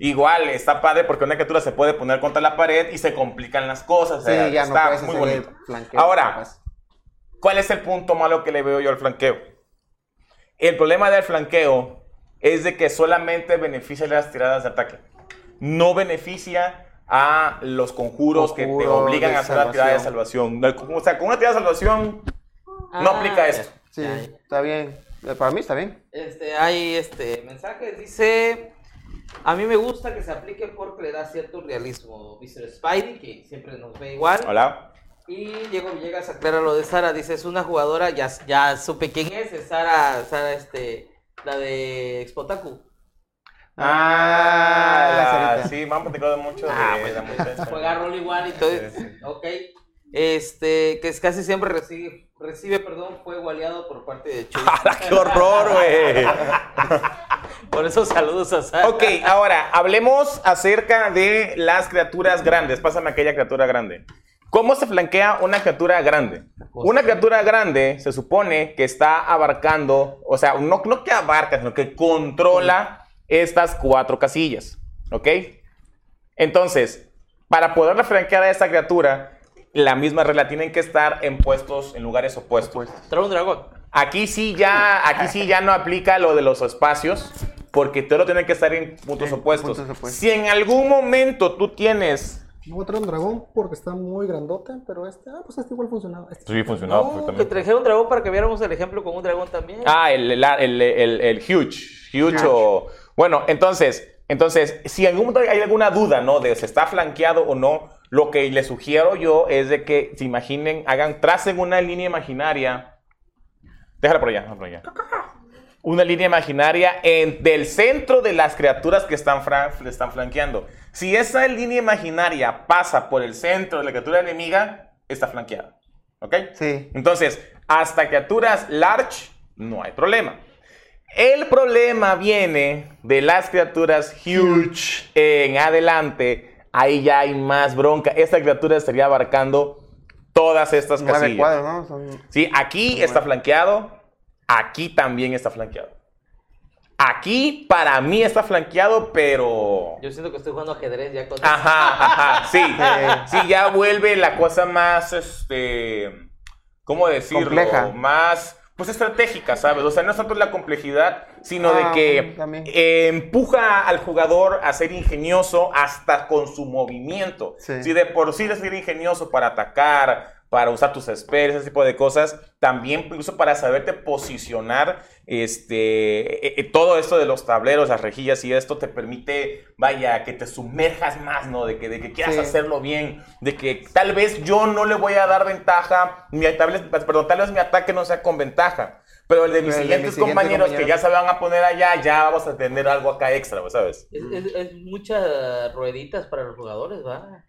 Igual, está padre porque una criatura se puede poner contra la pared y se complican las cosas. o Sí, sea, ya no está puedes muy bonito. Ahora, capaz. ¿Cuál es el punto malo que le veo yo al flanqueo? El problema del flanqueo es de que solamente beneficia las tiradas de ataque. No beneficia a los conjuros que te obligan a hacer la tirada de salvación. O sea, con una tirada de salvación no Ah, aplica esto. Sí, está bien. Eh, Para mí está bien. Este, hay este mensaje, dice, a mí me gusta que se aplique porque le da cierto realismo. Mr. Spidey, que siempre nos ve igual. Hola. Y Diego Villegas aclara lo de Sara, dice, es una jugadora, ya, ya supe quién es, es Sara, Sara, este, la de Expotaku. Ah, Sarita. sí, me han platicado mucho Ah, de bueno, la muchacha. Juega rol igual y todo. Sí, sí. Ok. Este, que es casi siempre recibe, recibe, perdón, fuego aliado por parte de Chuy. ¡Hala, ¡Qué horror, güey! Por eso saludos a Sara. Ok, ahora hablemos acerca de las criaturas grandes. Pásame aquella criatura grande. ¿Cómo se flanquea una criatura grande? Una criatura grande se supone que está abarcando, o sea, no, no que abarca, sino que controla estas cuatro casillas. ¿Ok? Entonces, para poder flanquear a esta criatura, la misma regla tienen que estar en puestos, en lugares opuestos. Trae un dragón. Aquí sí ya, aquí sí ya no aplica lo de los espacios, porque todo tiene que estar en puntos En opuestos. puntos opuestos. Si en algún momento tú tienes... No voy a traer un dragón porque está muy grandote, pero este, ah, pues este igual funcionaba. Este- Sí, funcionaba No, que trajera un dragón para que viéramos el ejemplo con un dragón también. Ah, el, el, el, el- el huge. Huge o... Bueno, entonces, entonces, si en algún momento hay alguna duda, ¿no? De si está flanqueado o no, lo que les sugiero yo es de que se imaginen, hagan, tracen una línea imaginaria. Déjala por allá, déjala por allá. Una línea imaginaria en, del centro de las criaturas que están, fran- están flanqueando. Si esa línea imaginaria pasa por el centro de la criatura enemiga, está flanqueada. ¿Ok? Sí. Entonces, hasta criaturas large, no hay problema. El problema viene de las criaturas huge en adelante. Ahí ya hay más bronca. Esta criatura estaría abarcando todas estas casillas. cuadros, ¿no? Son... Sí, aquí está flanqueado. Aquí también está flanqueado. Aquí para mí está flanqueado, pero... Yo siento que estoy jugando ajedrez ya con Ajá, ajá, sí. Sí, ya vuelve la cosa más, este, ¿cómo decirlo? Compleja. Más, pues estratégica, ¿sabes? O sea, no es tanto la complejidad, sino de Ah, que también. eh, empuja al jugador a ser ingenioso hasta con su movimiento. Sí. Si de por sí es ser ingenioso para atacar, para usar tus spells, ese tipo de cosas, también incluso para saberte posicionar, este, eh, eh, todo esto de los tableros, las rejillas y esto te permite, vaya, que te sumerjas más, ¿no? De que, de que quieras Sí. hacerlo bien, de que tal vez yo no le voy a dar ventaja, mi, tal vez, perdón, tal vez mi ataque no sea con ventaja. Pero el de mis Pero el de siguientes compañeros, que ya se van a poner allá, ya vamos a tener algo acá extra, ¿sabes? Es, es, es muchas rueditas para los jugadores, ¿va?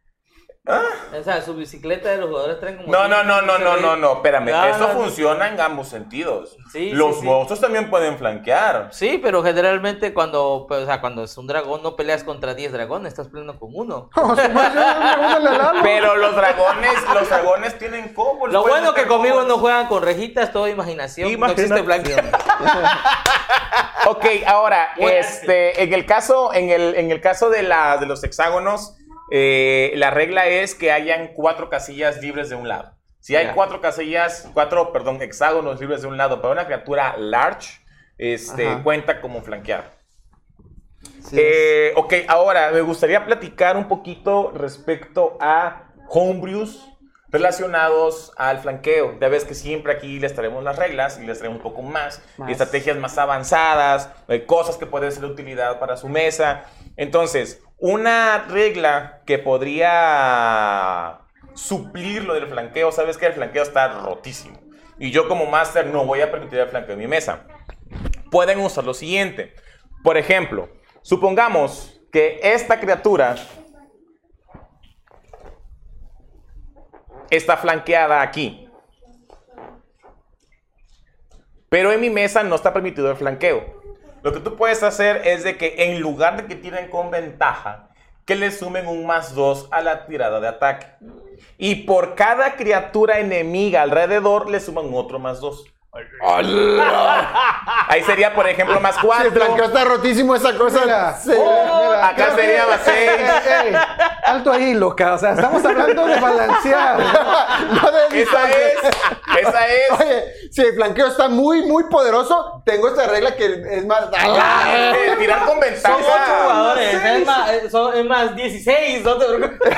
O sea, su bicicleta de los jugadores traen como... Ah. No, no, no, no, no, no, no, espérame. No, Eso no, no. funciona en ambos sentidos. Sí, Los sí, sí. monstruos también pueden flanquear. Sí, pero generalmente cuando, pues, o sea, cuando es un dragón no peleas contra 10 dragones, estás peleando con uno. Pero los dragones, los dragones tienen combos. Lo bueno que conmigo combos. no juegan con rejitas, todo imaginación. No existe Imaginación. blanqueo. Ok, ahora, Bueno. este, en el caso, en el, en el caso de, la, de los hexágonos, eh, la regla es que hayan cuatro casillas libres de un lado. Si hay cuatro casillas, cuatro, perdón, hexágonos libres de un lado para una criatura large, este, Ajá. cuenta como flanqueada. Sí, Eh, ok, ahora me gustaría platicar un poquito respecto a homebrews relacionados al flanqueo. Ya ves que siempre aquí les traemos las reglas y les traemos un poco más, Más. estrategias más avanzadas, eh, cosas que pueden ser de utilidad para su mesa. Entonces, una regla que podría suplir lo del flanqueo, sabes que el flanqueo está rotísimo. Y yo como máster no voy a permitir el flanqueo en mi mesa pueden usar lo siguiente. Por ejemplo, supongamos que esta criatura está flanqueada aquí. Pero en mi mesa no está permitido el flanqueo. Lo que tú puedes hacer es de que en lugar de que tiren con ventaja, que le sumen un más 2 a la tirada de ataque. Y por cada criatura enemiga alrededor le suman otro más 2. Ahí sería, por ejemplo, más Si el 4. flanqueo está rotísimo, esa cosa. Mira. se- Oh, mira, acá creo sería más seis. Alto ahí, loca. O sea, estamos hablando de balancear. no de Esa es, esa es. Oye, si el flanqueo está muy, muy poderoso, tengo esta regla que es más. Ah, eh, tirar con ventaja. Son ocho jugadores, es más, eh, son, es más 16, no te preocupes.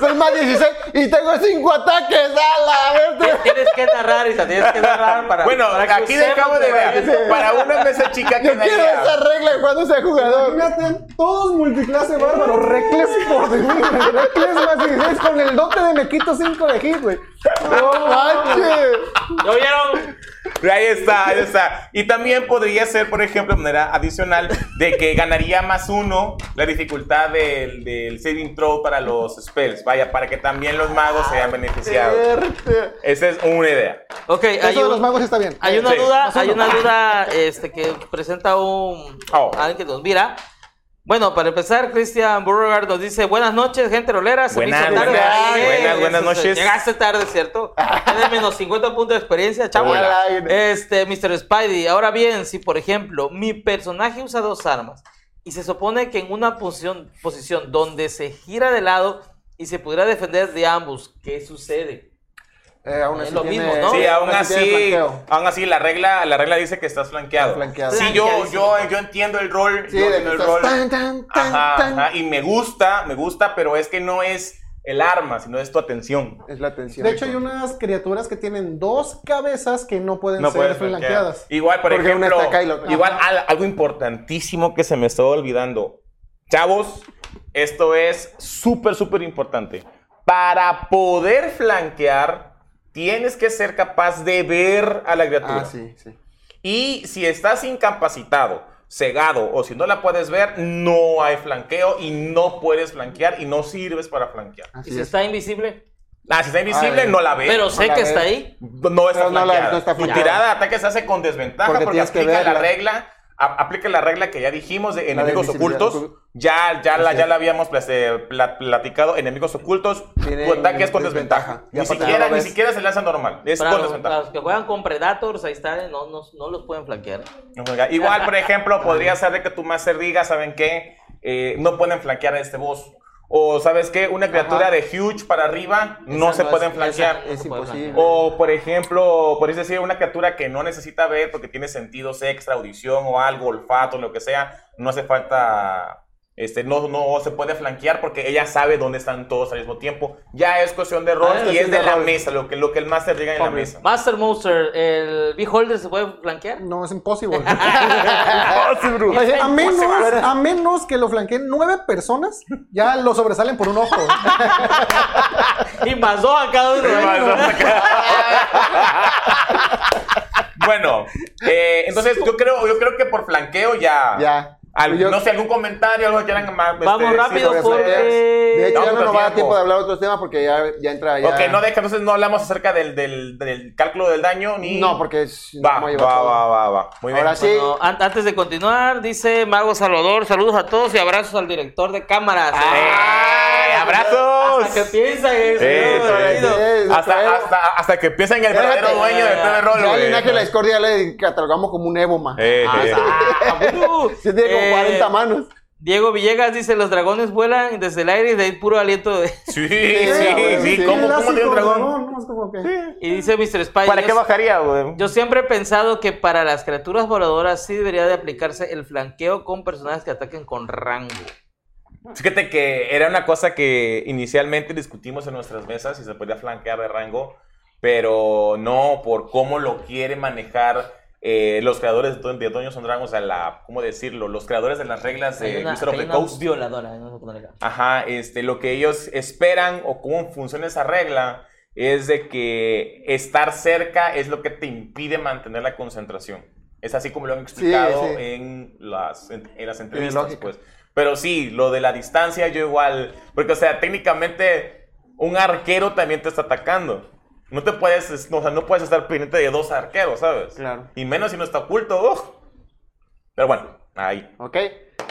Soy más 16 y tengo 5 ataques. ¡A la verte! Tienes que narrar, Isa, tienes que narrar para. Bueno, para que aquí dejamos de ver. Para una mesa chica Yo quiero esa quedaría. regla cuando sea jugador. Imagínate, todos multiclase bárbaro. Recles por de mí. Recles más 16 con el dote de me quito 5 de hit, güey. ¡No manches! ¿Lo vieron? Ahí está, ahí está. Y también podría ser, por ejemplo, de manera adicional, de que ganaría más uno la dificultad del, del saving throw para los spells. Vaya, para que también los magos sean beneficiados. Esa es una idea. Ok, hay, Eso de los magos está bien. hay una Sí. duda, hay una duda este, que presenta un Oh. alguien que nos mira. Bueno, para empezar, Cristian Beauregard nos dice, buenas noches, gente rolera. Se me Buenas, hizo tarde. buenas, buenas, noches. Llegaste tarde, ¿cierto? Tienes menos 50 puntos de experiencia, chavo. Este, Mr. Spidey. Ahora bien, si por ejemplo mi personaje usa dos armas y se supone que en una posición, posición donde se gira de lado y se pudiera defender de ambos, ¿qué sucede? Eh, aún Es lo tiene- mismo, ¿no? Sí, aún así, aún así la regla, la regla dice que estás flanqueado. Flanqueado. Sí, yo, yo, yo entiendo el rol, Sí, yo entiendo el rol. tan, tan, tan, Ajá, tan. ajá, y me gusta, me gusta, pero es que no es el arma, sino es tu atención. Es la tensión. De hecho, hay unas criaturas que tienen dos cabezas que no pueden No ser flanqueadas. Igual, por Porque una ejemplo, está acá y la otra. igual al- algo importantísimo que se me estaba olvidando. Chavos, esto es súper, súper importante. Para poder flanquear, tienes que ser capaz de ver a la criatura. Ah, sí, sí. Y si estás incapacitado, cegado o si no la puedes ver, no hay flanqueo y no puedes flanquear y no sirves para flanquear. Así ¿Y si es. está invisible? Ah, si está invisible, Ay. no la ves. Pero sé la que ves. está ahí. No está Pero no la- flanqueada. no está Tu flanqueada. tirada de ataque se hace con desventaja Porque porque, tienes que aplica la regla, aplica la regla que ya dijimos de enemigos ocultos. Ya, ya, la, ya la habíamos pues, eh, pla- platicado. Enemigos ocultos, tu ataque es con desventaja. Ni siquiera, ni siquiera se lanza normal. Es Para con los, desventaja. para los que juegan con Predators, ahí está, no, no, no los pueden flanquear. Igual, por ejemplo, podría ser de que tu master diga, ¿saben qué? Eh, no pueden flanquear a este boss. O, ¿sabes qué? Una criatura Ajá. de huge para arriba no se no pueden es- flanquear. Es imposible. O, por ejemplo, podéis decir una criatura que no necesita ver porque tiene sentidos extra, audición o algo, olfato, lo que sea, no hace falta, este, no, no se puede flanquear porque ella sabe dónde están todos al mismo tiempo. Ya es cuestión de rol Ah, y es de de la rol. mesa, lo que, lo que el master diga en la mesa. Master Monster, ¿el Beholder se puede flanquear? No, es imposible. A, menos, a menos que lo flanqueen nueve personas, ya lo sobresalen por un ojo. Y más dos a cada uno. bueno, eh, entonces yo creo, yo creo que por flanqueo ya. Ya. Al- Yo- no sé, algún comentario, algo que quieran más. Vamos este, rápido sí, porque... De hecho, No, ya no otro nos va a dar tiempo. de hablar de otros temas porque ya, ya entra. Ya... Ok, no deja, entonces no hablamos acerca del, del, del cálculo del daño ni. No, porque es. Va, no va, todo. va, va, va. Muy bien. Ahora sí. Bueno, an- antes de continuar, dice Mago Salvador, saludos a todos y abrazos al director de cámaras. ¡Ay, abrazos! Hasta que piensa que es Eh, señor, sí, sí. Hasta, hasta, hasta que empieza en el verdadero dueño de TV Roll, Ya güey. linaje de la discordia le catalogamos como un. Eh, Ah, eh. ah. Sí, tiene como Eh, 40 manos. Diego Villegas dice, los dragones vuelan desde el aire y de ahí puro aliento de... Sí, sí, sí. sí. ¿Cómo, cómo tiene un dragón? Y dice Mr. Spy, ¿Para yo- qué bajaría, güey? Yo siempre he pensado que para las criaturas voladoras sí debería de aplicarse el flanqueo con personajes que ataquen con rango. Fíjate que era una cosa que inicialmente discutimos en nuestras mesas si se podía flanquear de rango, pero no por cómo lo quiere manejar eh, los creadores de de Dungeons and Dragons, o sea, la, ¿cómo decirlo? Los creadores de las reglas Hay de una, Wizard of the una Coast. violadora. a acá. Ajá, este, lo que ellos esperan o cómo funciona esa regla es de que estar cerca es lo que te impide mantener la concentración. Es así como lo han explicado sí. en, las, en, en las entrevistas, pues. Pero sí, lo de la distancia yo igual, porque o sea, técnicamente un arquero también te está atacando. No te puedes, es- no, o sea, no puedes estar pendiente de dos arqueros, ¿sabes? Claro. Y menos si no está oculto. ¡uf! Pero bueno, ahí. Ok.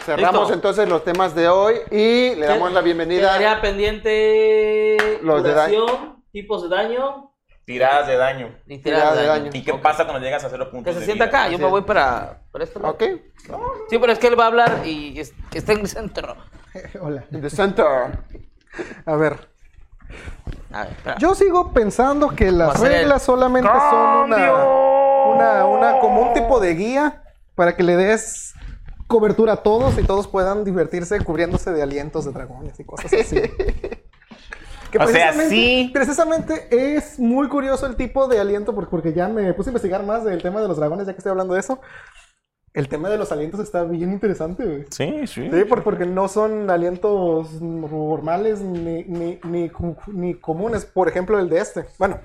Cerramos Listo. entonces los temas de hoy y le damos la bienvenida. Quedaría pendiente Los de duración, tipos de daño Tiradas de daño. y tiradas de daño. ¿Y qué Ok. pasa cuando llegas a cero puntos? Que se de sienta acá, yo Así me es. voy para, para esto. Ok. Sí, pero es que él va a hablar y es- está en el centro. Hola. In the center. A ver, A ver, espera. yo sigo pensando que las el reglas solamente son una, una, una, como un tipo de guía para que le des cobertura a todos y todos puedan divertirse cubriéndose de alientos de dragones y cosas así. Que O sea, precisamente- sí. Precisamente es muy curioso el tipo de aliento, porque, porque ya me puse a investigar más del tema de los dragones, ya que estoy hablando de eso. El tema de los alientos está bien interesante, güey. Sí, sí. Sí, por- porque no son alientos normales ni, ni, ni, ni comunes. Por ejemplo, el de este. Bueno,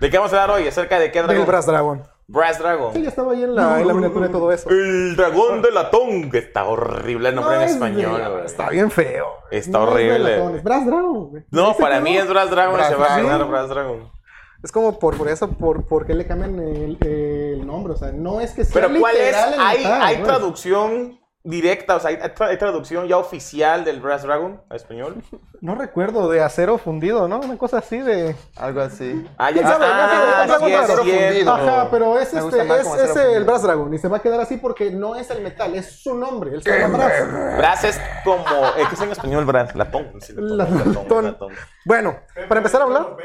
¿De qué vamos a hablar hoy? ¿Acerca de qué dragón? del Brass Dragon. Brass Dragon. Sí, ya estaba ahí en la, en la miniatura de todo eso. El dragón de latón. Que está horrible el nombre No en es español. de-. Está bien feo. Está No es horrible. latones, Brass Dragon, güey. No, Ese para mí es Brass Dragon y se va a Dragon. ganar Brass Dragon. Es como por, por eso, por, por qué le cambian el, el nombre. O sea, no es que sea Pero ¿cuál es? el ¿Hay, hay traducción directa? O sea, ¿hay, hay tra- hay traducción ya oficial del Brass Dragon a español? No recuerdo, de acero fundido, ¿no? Una cosa así de... Algo así. Ah. No sé, ah, otra sí raro. cierto. Ajá, pero es, este, es, es acero el fundido. Brass Dragon y se va a quedar así porque no es el metal, es su nombre. Llama Brass. Brass es como... ¿eh, ¿Qué es en español Brass? Latón. sí, latón, Latón. latón. Bueno, para empezar a hablar,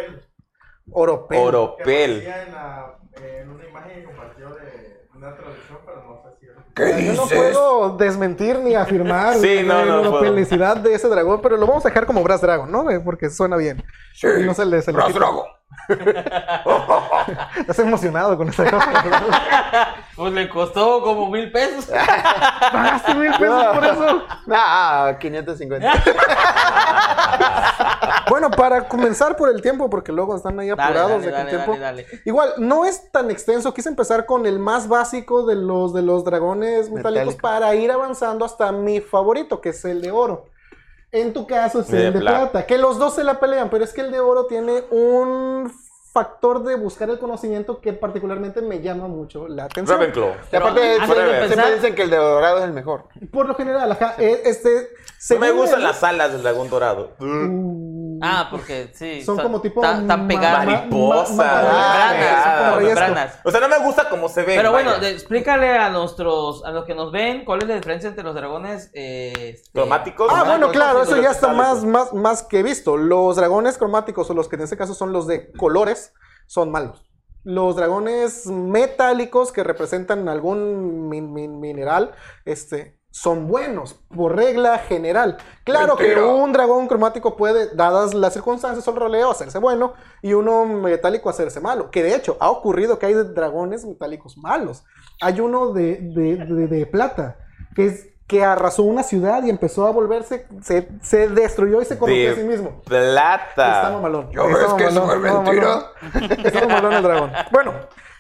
Oropel. Oropel. Que en, la, en una imagen que compartió de una traducción, pero no sé si. Yo no puedo desmentir ni afirmar Sí, no, la no puedo. oropelicidad de ese dragón, pero lo vamos a dejar como Brass Dragon, ¿no? Porque suena bien. Y no se le, se le Brass quita. Dragon. Estás emocionado con esta cosa. Pues le costó como mil pesos. Pagaste mil pesos por eso. Ah, 550. Bueno, para comenzar por el tiempo, porque luego están ahí apurados dale, de dale, tiempo. dale, dale. Igual, no es tan extenso. Quise empezar con el más básico de los, de los dragones metálicos Metálicos. para ir avanzando hasta mi favorito, que es el de oro. En tu caso es el de plata. plata, que los dos se la pelean, pero es que el de oro tiene un factor de buscar el conocimiento que particularmente me llama mucho la atención. Ravenclaw. Y aparte, de siempre, dicen que el de dorado es el mejor. Por lo general, ajá, eh, este... No me gustan las alas del dragón dorado. Uh, Ah, porque sí. Son como tipo Tan, pegadas. ma- Mariposa. ma- ma- membranas, son como reyesco. membranas. O sea, no me gusta cómo se ve. Pero bueno, vaya. explícale a nuestros, a los que nos ven, cuál es la diferencia entre los dragones eh, este, ¿Cromáticos? Ah, bueno, claro, eso ya está más, más, más que visto. Los dragones cromáticos, o los que en este caso son los de colores, son malos. Los dragones metálicos que representan algún min- min- mineral, este, son buenos, por regla general. Claro que un dragón cromático puede, dadas las circunstancias o el roleo, hacerse bueno y uno metálico hacerse malo. Que de hecho ha ocurrido que hay dragones metálicos malos. Hay uno de, de- de- de plata que es que arrasó una ciudad y empezó a volverse, se, se destruyó y se corrompió a sí mismo. Está Plata. mamalón. ¿Ya Está ves que eso mamalón, es está mentira? mamalón. Está mamalón el dragón. Bueno,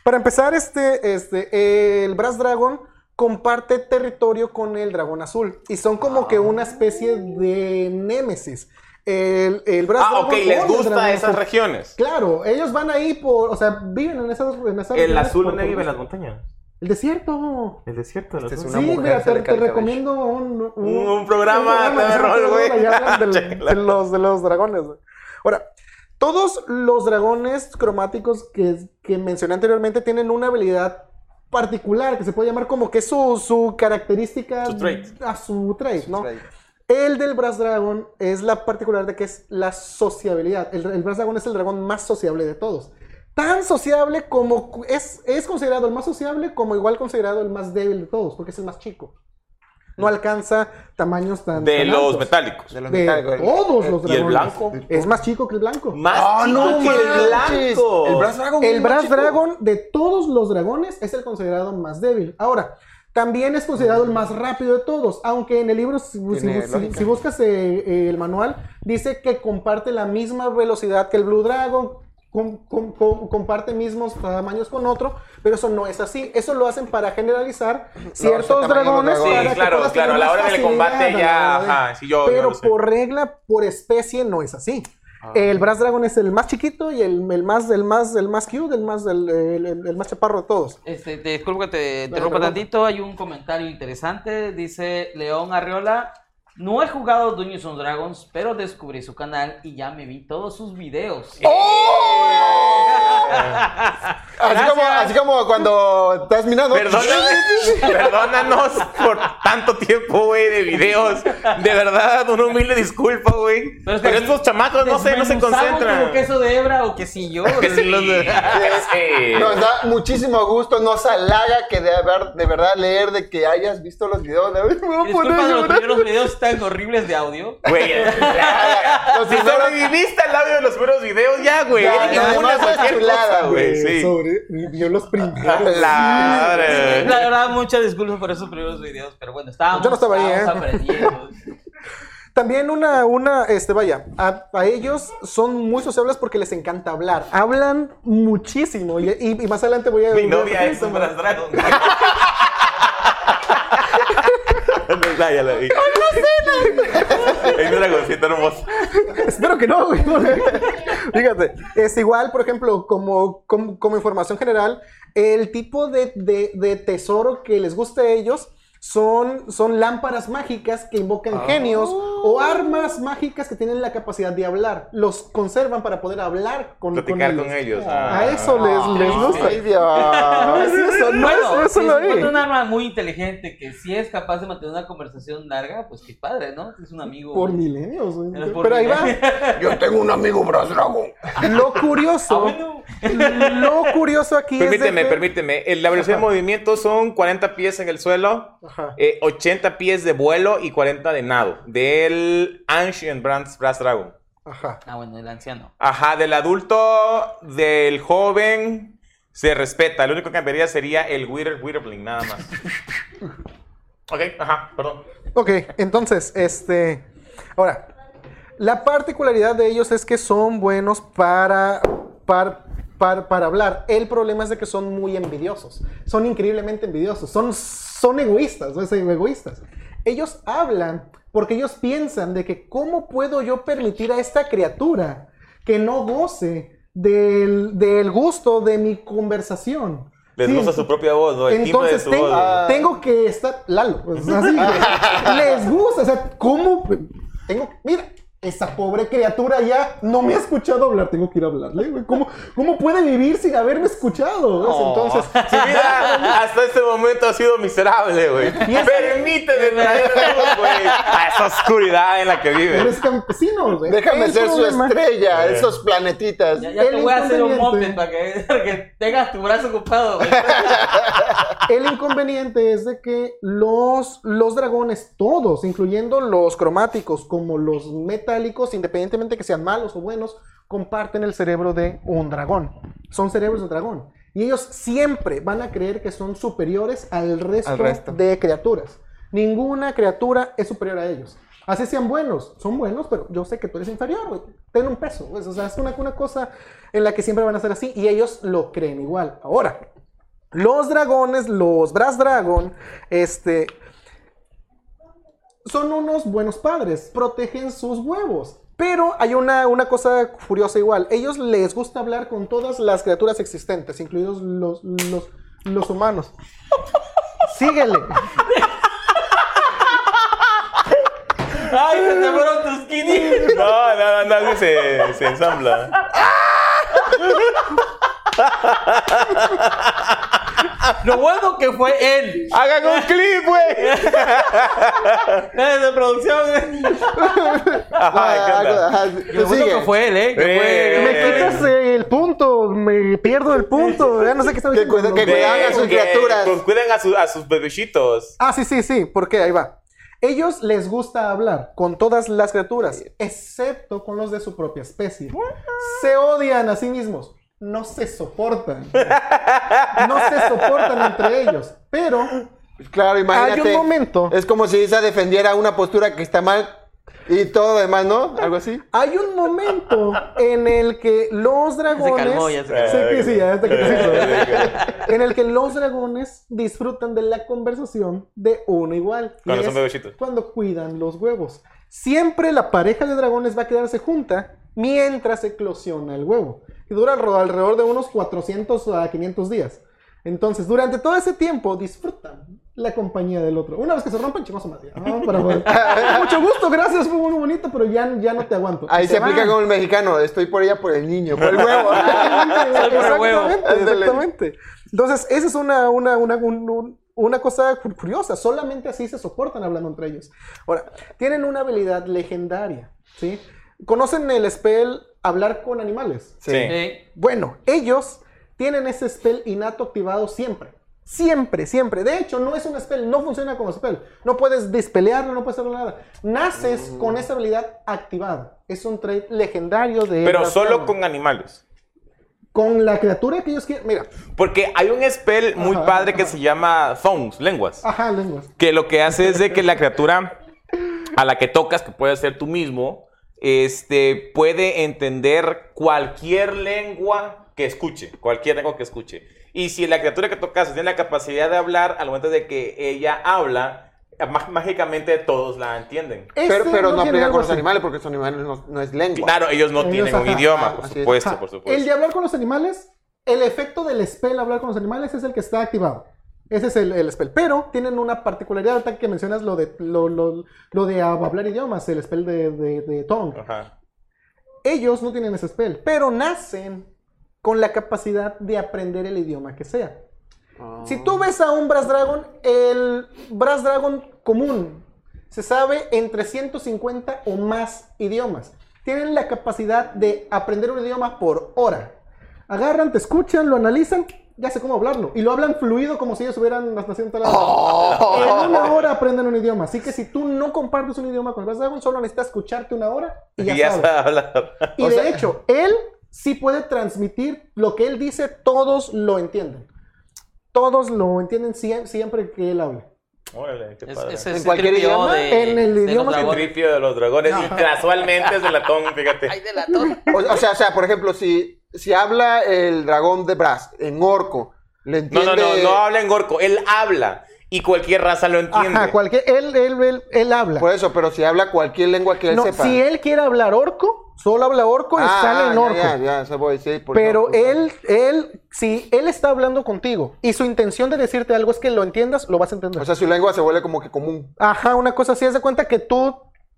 para empezar, este, este, el Brass Dragon comparte territorio con el dragón azul y son como que una especie de némesis. El, el Ah, ok, les gusta esas azul. regiones. Claro, ellos van ahí por, o sea, viven en esas, en esas El regiones azul donde vive en las montañas. El desierto. El desierto, el Este. Una sí, mira, te, te recomiendo un, Un- un programa de rol, güey. de, los, de los dragones. güey. Ahora, todos los dragones cromáticos que, que mencioné anteriormente tienen una habilidad particular que se puede llamar como que es su, su característica. Su trait. A su trait, ¿no? trait. El del Brass Dragon es la particular de que es la sociabilidad. El, el Brass Dragon es el dragón más sociable de todos. Tan sociable como es, es considerado el más sociable, como igual considerado el más débil de todos, porque es el más chico. No alcanza tamaños tan. De tan los altos. metálicos. De los De metálicos. todos los dragones. ¿Y el blanco? Es más chico que el blanco. Más ¡Ah, chico no que el blanco. El Brass Dragon. El Brass chico. Dragon de todos los dragones es el considerado más débil. Ahora, también es considerado el más rápido de todos, aunque en el libro, si, si- Tiene si- lógica. si buscas eh, eh, el manual, dice que comparte la misma velocidad que el Blue Dragon, com- com- com- comparte mismos tamaños con otro, pero eso no es así. Eso lo hacen para generalizar ciertos dragones. para Sí, que claro, puedas claro. A la hora del combate ya. Ajá, sí, yo. yo pero por regla, por especie, no es así. El Brass Dragon es el más chiquito y el, el más, el más, el más cute, el más, el, el- el- el más chaparro de todos. Este, te disculpo que te interrumpa tantito. Hay un comentario interesante. Dice León Arriola. No he jugado Dungeons and Dragons, pero descubrí su canal y ya me vi todos sus videos. Así como, así como cuando estás minando. Perdóname, perdónanos por tanto tiempo, güey, de videos. De verdad, una humilde disculpa, güey. Pero Pero, es que estos chamacos no sé, no se concentran. como queso de hebra o quesillo. Que sí, Sí. Nos da muchísimo gusto, nos halaga que de, haber, de verdad leer de que hayas visto los videos. De... Me voy a poner Disculpa, a los primeros videos tan horribles de audio. Güey, si sobreviviste al audio de los primeros videos, ya, güey. Eres cualquier chulada, güey. Sí. Sobre, vio los primeros. La madre. La verdad, muchas disculpas por esos primeros videos, pero bueno, estábamos, Yo no estaba ahí, ¿eh? También una, una, este, vaya, a, a ellos son muy sociables porque les encanta hablar. Hablan muchísimo y, y- y más adelante voy a... Mi novia es un Dragon. No, ya, la vi. Es un dragoncito hermoso. Espero que no, güey. porque- Fíjate, es igual, por ejemplo, como, como, como información general, el tipo de, de- de tesoro que les gusta a ellos son, son lámparas mágicas que invocan genios o armas mágicas que tienen la capacidad de hablar. Los conservan para poder hablar con, Platicar con con ellos. ellos. A Ah. eso les, les gusta. Dios. No es eso, no bueno, es eso si encuentra ahí. un arma muy inteligente que sí es capaz de mantener una conversación larga, pues qué padre, ¿no? Es un amigo. Por milenios, güey. Pero por Pero ahí va. Yo tengo un amigo Brass Dragon. Lo Ah, curioso, bueno. lo curioso aquí Permíteme, es de que- permíteme. El- La velocidad de movimiento son 40 pies en el suelo, Ajá. Eh, 80 pies de vuelo y 40 de nado. Del Ancient Brass, Brass Dragon. Ajá. Ah, bueno, el anciano. Ajá, del adulto, del joven, se respeta. Lo único que cambiaría sería el Wither, Witherling, nada más. ok, ajá, perdón. Ok, entonces, este. Ahora, la particularidad de ellos es que son buenos para, para, para, para hablar. El problema es de que son muy envidiosos. Son increíblemente envidiosos. Son, son egoístas, ¿no? Son egoístas. Ellos hablan porque ellos piensan de que cómo puedo yo permitir a esta criatura que no goce del, del gusto de mi conversación. Les Sí, gusta su propia voz, ¿no? El timbre de entonces su tengo, voz. güey. tengo que estar. Lalo, pues, así. les gusta, o sea, ¿cómo? Tengo. Mira, esa pobre criatura ya no me ha escuchado hablar. Tengo que ir a hablarle, güey. ¿Cómo, cómo puede vivir sin haberme escuchado? Oh, Entonces. su vida hasta este momento ha sido miserable, güey. Permíteme traer luz, güey, a esa oscuridad en la que vive. Eres campesino, güey. Déjame ser su problema- estrella, esos planetitas. Ya, ya El te voy a hacer un moped para que, para que tengas tu brazo ocupado. güey. El inconveniente es de que los, los dragones, todos, incluyendo los cromáticos como los metálicos, independientemente que sean malos o buenos, comparten el cerebro de un dragón. Son cerebros de dragón. Y ellos siempre van a creer que son superiores al resto, Al resto. de criaturas. Ninguna criatura es superior a ellos. Así sean buenos, son buenos, pero yo sé que tú eres inferior, güey. Ten un peso. pues, O sea, es una, una cosa en la que siempre van a ser así y ellos lo creen igual. Ahora, los dragones, los Brass Dragon, este, son unos buenos padres, protegen sus huevos. Pero hay una, una cosa curiosa igual. Ellos les gusta hablar con todas las criaturas existentes, incluidos los, los, los humanos. Síguele. Ay, se te fueron tus kiddies. No, no, no, no, se, se ensambla. Lo bueno que fue él. ¡Hagan un clip, güey! Es de producción. eh. Ajá, ¿qué onda? Ah, Lo bueno sigue. que fue él, ¿eh? Que Eh, Me quitas el punto, me pierdo el punto. Ya no sé qué Que diciendo. cuida- que cuidaban a sus que- criaturas. pues, cuiden a, su- a sus bebechitos. Ah, sí, sí, sí, porque ahí va. Ellos les gusta hablar con todas las criaturas, excepto con los de su propia especie. Se odian a sí mismos, no se soportan. No se soportan entre ellos, pero Claro, imagínate. Hay un momento. Es como si Isa defendiera una postura que está mal y todo lo demás, ¿no? Algo así. hay un momento en el que los dragones... calmó, ya se calmó. Sí, que sí, ya está. En el que los dragones disfrutan de la conversación de uno igual. Cuando son bebecitos. Cuando cuidan los huevos. Siempre la pareja de dragones va a quedarse junta mientras eclosiona el huevo. Y dura alrededor de unos 400 a 500 días. Entonces, durante todo ese tiempo disfrutan la compañía del otro. Una vez que se rompen, chicos, más. ya, ¿no? Pero, bueno, mucho gusto, gracias, fue muy bonito, pero ya, ya no te aguanto. Ahí Y se aplica como el mexicano. Estoy por ella por el niño, por el huevo. Exactamente, exactamente. Entonces, esa es una, una, una, un- un- una cosa cu- curiosa. Solamente así se soportan hablando entre ellos. Ahora, tienen una habilidad legendaria, ¿sí? ¿Conocen el spell hablar con animales? Sí. Bueno, ellos tienen ese spell innato activado siempre. Siempre, siempre. De hecho, no es un spell, no funciona como spell. No puedes despelearlo, no puedes hacer nada. Naces con esa habilidad activada. Es un trait legendario de... Pero solo con animales. Con la criatura que ellos quieren. Mira, Porque hay un spell muy Ajá, padre que se llama Thongs, lenguas. ajá, lenguas. Que lo que hace es de que la criatura a la que tocas, que puede ser tú mismo, este, puede entender cualquier lengua que escuche, cualquier lengua que escuche. Y si la criatura que tocas tiene la capacidad de hablar, al momento de que ella habla, má- mágicamente todos la entienden. Pero, Este pero no tiene aplica con los así. animales porque los animales no, no es lengua. Claro, ellos no Ellos, tienen un idioma, por supuesto, por El supuesto. de hablar con los animales, el efecto del spell hablar con los animales es el que está activado. Ese es el, el spell. Pero tienen una particularidad, ahorita que mencionas lo de, lo, lo- lo de hablar idiomas, el spell de, de, de tongue. Ajá. Ellos no tienen ese spell, pero nacen con la capacidad de aprender el idioma que sea. Ah. Si tú ves a un Brass Dragon, el Brass Dragon común se sabe entre 150 o más idiomas. Tienen la capacidad de aprender un idioma por hora. Agarran, te escuchan, lo analizan, ya sé cómo hablarlo. Y lo hablan fluido como si ellos hubieran nacido en tal lado. En una hora aprenden un idioma. Así que si tú no compartes un idioma con el Dragon, solo necesitas escucharte una hora y ya, Y ya sabes. sabe hablar. Y O de sea- hecho, él sí puede transmitir lo que él dice, todos lo entienden. Todos lo entienden sie- siempre que él hable. Órale, qué padre. es ¿En cualquier idioma? de- En el idioma que tripio de los dragones y casualmente es de latón, fíjate. Ay, de la torre. O, o sea, o sea, por ejemplo, si, si habla el dragón de Brass en orco, le No, entiende... no, no, no habla en gorco, él habla y cualquier raza lo entiende. Ajá, cualquier, él, él, él, él habla. Por eso, pero si habla cualquier lengua que él No, sepa. si él quiere hablar orco, solo habla orco y Ah, sale en ya, orco. Ya, ya, eso voy, sí, por Pero él, él, si él está hablando contigo y su intención de decirte algo es que lo entiendas, lo vas a entender. O sea, su lengua se vuelve como que común. Ajá, una cosa así, haz de cuenta que tú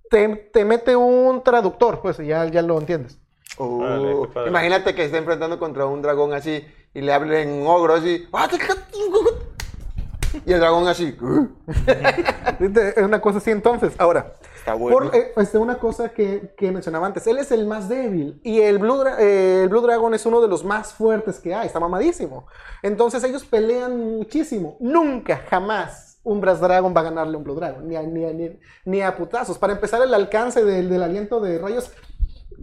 te, te mete un traductor, pues ya, ya lo entiendes. Uh, Órale, imagínate que esté enfrentando contra un dragón así y le hable en ogro así. "Ah, Y el dragón así. "Uh". Es una cosa así entonces. Ahora, Está bueno. por, eh, este, una cosa que, que mencionaba antes, él es el más débil y el Blue, eh, el Blue Dragon es uno de los más fuertes que hay, está mamadísimo. Entonces ellos pelean muchísimo. Nunca, jamás un Brass Dragon va a ganarle a un Blue Dragon, ni a, ni a- ni- ni a putazos. Para empezar, el alcance del, del aliento de rayos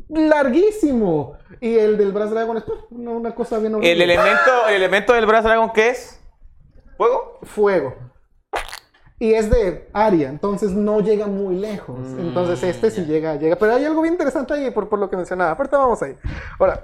larguísimo. Y el del Brass Dragon es pues, una, cosa bien El elemento, el elemento del Brass Dragon, ¿qué es? ¿Fuego? fuego. Y es de área, entonces no llega muy lejos. entonces este sí llega, llega. Pero hay algo bien interesante ahí por, por lo que mencionaba. Ahorita vamos ahí. Ahora,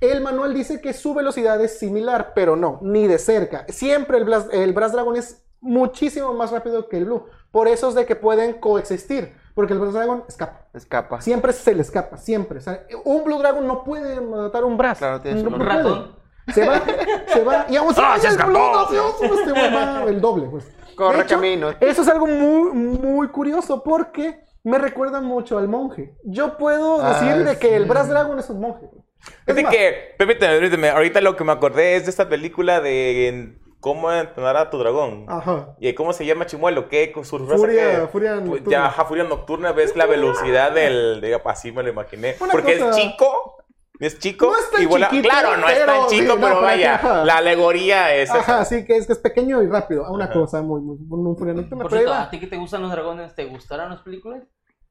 el manual dice que su velocidad es similar, pero no, ni de cerca. Siempre el, el Brass Dragon es muchísimo más rápido que el Blue. Por eso es de que pueden coexistir. Porque el Brass Dragon escapa. Escapa. Siempre se le escapa, siempre. O sea, un Blue Dragon no puede matar un Brass. Claro, tiene su No Un ratón. Se va, se va. Y aún ¡Ah, se ¡ay, el escapó! Blue gracioso! Este va el doble, pues. Corre De hecho, camino. Eso es algo muy, muy curioso porque me recuerda mucho al monje. Yo puedo Ah, decir de que el Brass Dragon es un monje. güey. Fíjate más- que, permíteme, permíteme, ahorita lo que me acordé es de esta película de cómo entrenar a tu dragón. Ajá. ¿Y cómo se llama Chimuelo? ¿Qué? Con su Furia- que- furia nocturna. Ya, ajá, furia nocturna, ves la velocidad del... De, así me lo imaginé. Una Porque cosa- es chico, es chico. No es tan y vuela- chiquito, Claro, no es tan chico, pero pero vaya, ajá. la alegoría es... esa. Ajá, sí, que es, que es pequeño y rápido. Una Ajá. cosa muy, muy, muy furia nocturna, Por cierto. ¿a ti que te gustan los dragones? ¿Te gustaron las películas?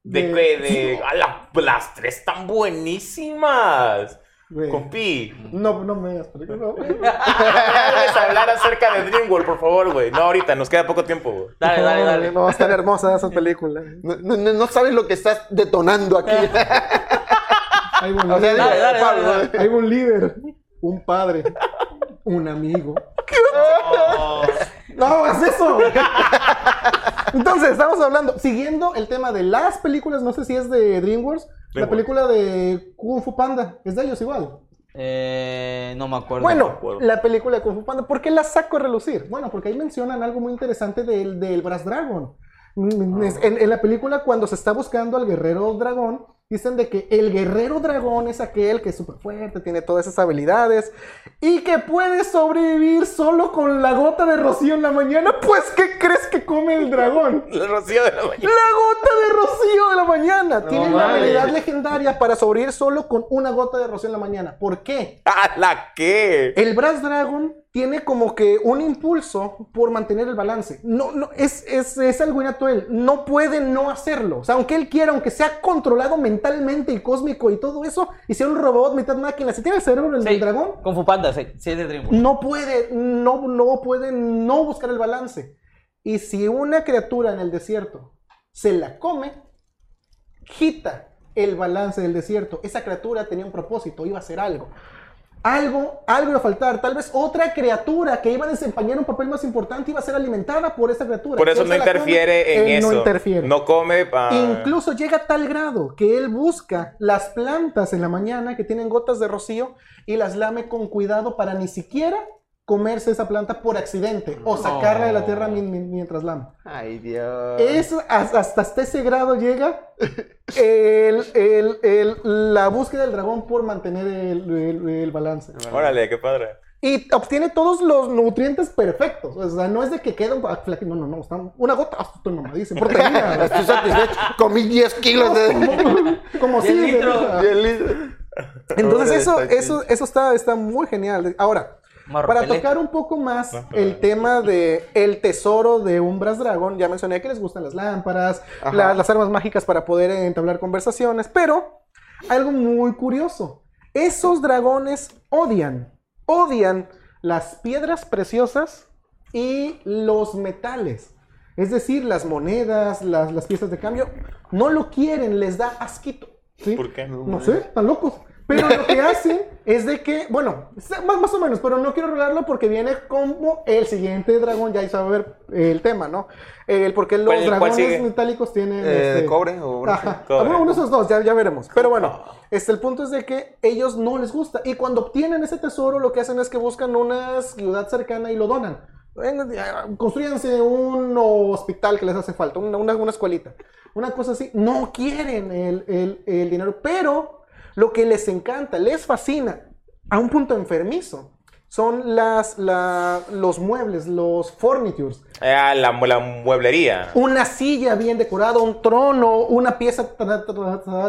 De de- que, de... a la- las tres están buenísimas. Güey. Compi. No, no me digas, no. A hablar acerca de DreamWorld, por favor, güey. No, ahorita, nos queda poco tiempo, güey. Dale, dale, dale. No, están hermosas esas películas. No, no- no sabes lo que estás detonando aquí. Hay un, líder, Dale, dale, Pablo, dale, dale. hay un líder, un padre, un amigo. Oh, No, es eso. Entonces, estamos hablando, siguiendo el tema de las películas, no sé si es de DreamWorks, la película de Kung Fu Panda, es de ellos igual. eh, no me acuerdo. Bueno, acuerdo. la película de Kung Fu Panda, ¿por qué la saco a relucir? Bueno, porque ahí mencionan algo muy interesante del, del Brass Dragon. Mm, En, en la película, cuando se está buscando al guerrero dragón, dicen de que el guerrero dragón es aquel que es súper fuerte, tiene todas esas habilidades y que puede sobrevivir solo con la gota de rocío en la mañana. Pues, ¿qué crees que come el dragón? El rocío de la mañana. La gota de rocío de la mañana. Tiene una habilidad legendaria para sobrevivir solo con una gota de rocío en la mañana. ¿Por qué? ¿A la qué? El Brass Dragon tiene como que un impulso por mantener el balance. No, no, es, es, es algo él. No puede no hacerlo. O sea, aunque él quiera, aunque sea controlado mentalmente y cósmico y todo eso, y sea un robot mitad máquina, si tiene el cerebro del Sí, dragón, Kung Fu Panda, sí, sí es de DreamWorks. no puede, no, no puede no buscar el balance. Y si una criatura en el desierto se la come, quita el balance del desierto. Esa criatura tenía un propósito, iba a hacer algo. Algo, algo iba a faltar. Tal vez otra criatura que iba a desempeñar un papel más importante iba a ser alimentada por esa criatura. Por eso no come, interfiere en él eso. No interfiere. No come. ah, Incluso llega a tal grado que él busca las plantas en la mañana que tienen gotas de rocío y las lame con cuidado para ni siquiera comerse esa planta por accidente o sacarla de la tierra mi- mi- mientras lame. Ay, Dios. Es, hasta, hasta ese grado llega el- el- el- la búsqueda del dragón por mantener el, el- el balance. Órale, qué padre. Y obtiene todos los nutrientes perfectos. O sea, no es de que queda un... No, no, no. una gota. Ah, estoy mamadísimo. Proteína. Estoy satisfecho. Comí 10 kilos de. Como Diez si... litros. Diez litros. Entonces Órale, eso, está eso, eso está, está muy genial. Ahora, para tocar un poco más el tema de el tesoro de un Brass Dragon, ya mencioné que les gustan las lámparas, la- las armas mágicas para poder entablar conversaciones, pero algo muy curioso, esos dragones odian, odian las piedras preciosas y los metales. Es decir, las monedas, las, las piezas de cambio, no lo quieren, les da asquito. ¿sí? ¿Por qué? No sé, están locos. Pero lo que hacen es de que, bueno, más, más o menos, pero no quiero revelarlo porque viene como el siguiente dragón, ya a ver el tema, ¿no? El porque los ¿Cuál- cuál dragones metálicos tienen... Eh, este, ¿Cobre o bronce? Ajá. Cobre. Ah, bueno, uno de esos dos, ya, ya veremos. Pero bueno, este, el punto es de que ellos no les gusta. Y cuando obtienen ese tesoro, lo que hacen es que buscan una ciudad cercana y lo donan. Ya, Construyanse un hospital que les hace falta, una, una, una escuelita. Una cosa así. No quieren el, el- el dinero, pero lo que les encanta, les fascina, a un punto enfermizo, son las, la- los muebles, los furnitures Ah, la, la mueblería. una silla bien decorada, un trono, una pieza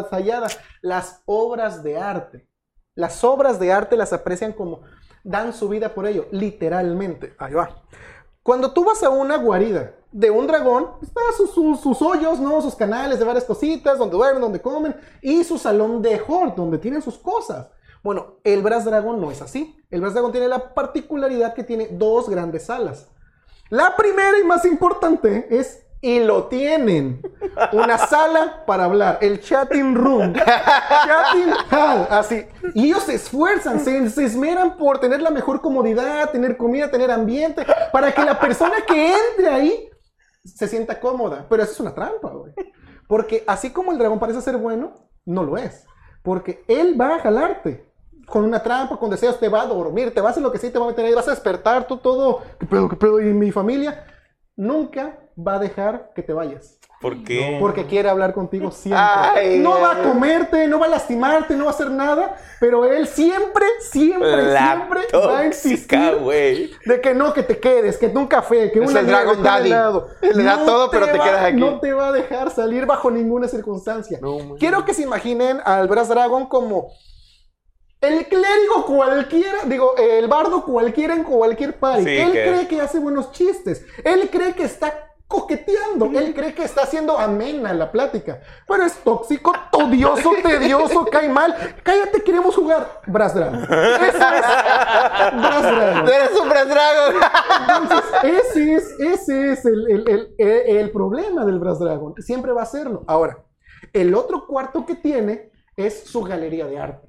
tallada. Las obras de arte. Las obras de arte las aprecian como dan su vida por ello, literalmente. Ahí va. Cuando tú vas a una guarida de un dragón, está sus, sus- sus hoyos, ¿no? Sus canales de varias cositas, donde duermen, donde comen, y su salón de hort, donde tienen sus cosas. Bueno, el Brass Dragon no es así. El Brass Dragon tiene la particularidad que tiene dos grandes salas. La primera y más importante es, y lo tienen, una sala para hablar, el chatting room, chatting hall, así. Y ellos se esfuerzan, se, se esmeran por tener la mejor comodidad, tener comida, tener ambiente, para que la persona que entre ahí se sienta cómoda. Pero eso es una trampa, güey. Porque así como el dragón parece ser bueno, no lo es. Porque él va a jalarte con una trampa, con deseos, te va a dormir, te va a hacer lo que sí, te va a meter ahí, vas a despertar tú todo. ¿Qué pedo, qué pedo? Y mi familia nunca va a dejar que te vayas. ¿Por qué? Porque quiere hablar contigo siempre. Ay, no va a comerte, no va a lastimarte, no va a hacer nada, pero él siempre, siempre, La siempre va a tóxica, insistir güey. de que no, que te quedes, que un café, que Es una el Dragon Daddy. helado. Le da todo, pero te va- quedas aquí. No te va a dejar salir bajo ninguna circunstancia. No. Quiero que se imaginen al Brass Dragon como el clérigo cualquiera, digo, el bardo cualquiera en cualquier party. Sí, él que- cree que hace buenos chistes. Él cree que está coqueteando. Él cree que está haciendo amena la plática. Pero es tóxico, todioso, tedioso, cae mal. Cállate, queremos jugar. Brass Dragon. Eso es Brass Dragon. Eres un Brass Dragon. Entonces, ese es, ese es el, el- el- el- el problema del Brass Dragon. Siempre va a serlo. Ahora, el otro cuarto que tiene es su galería de arte.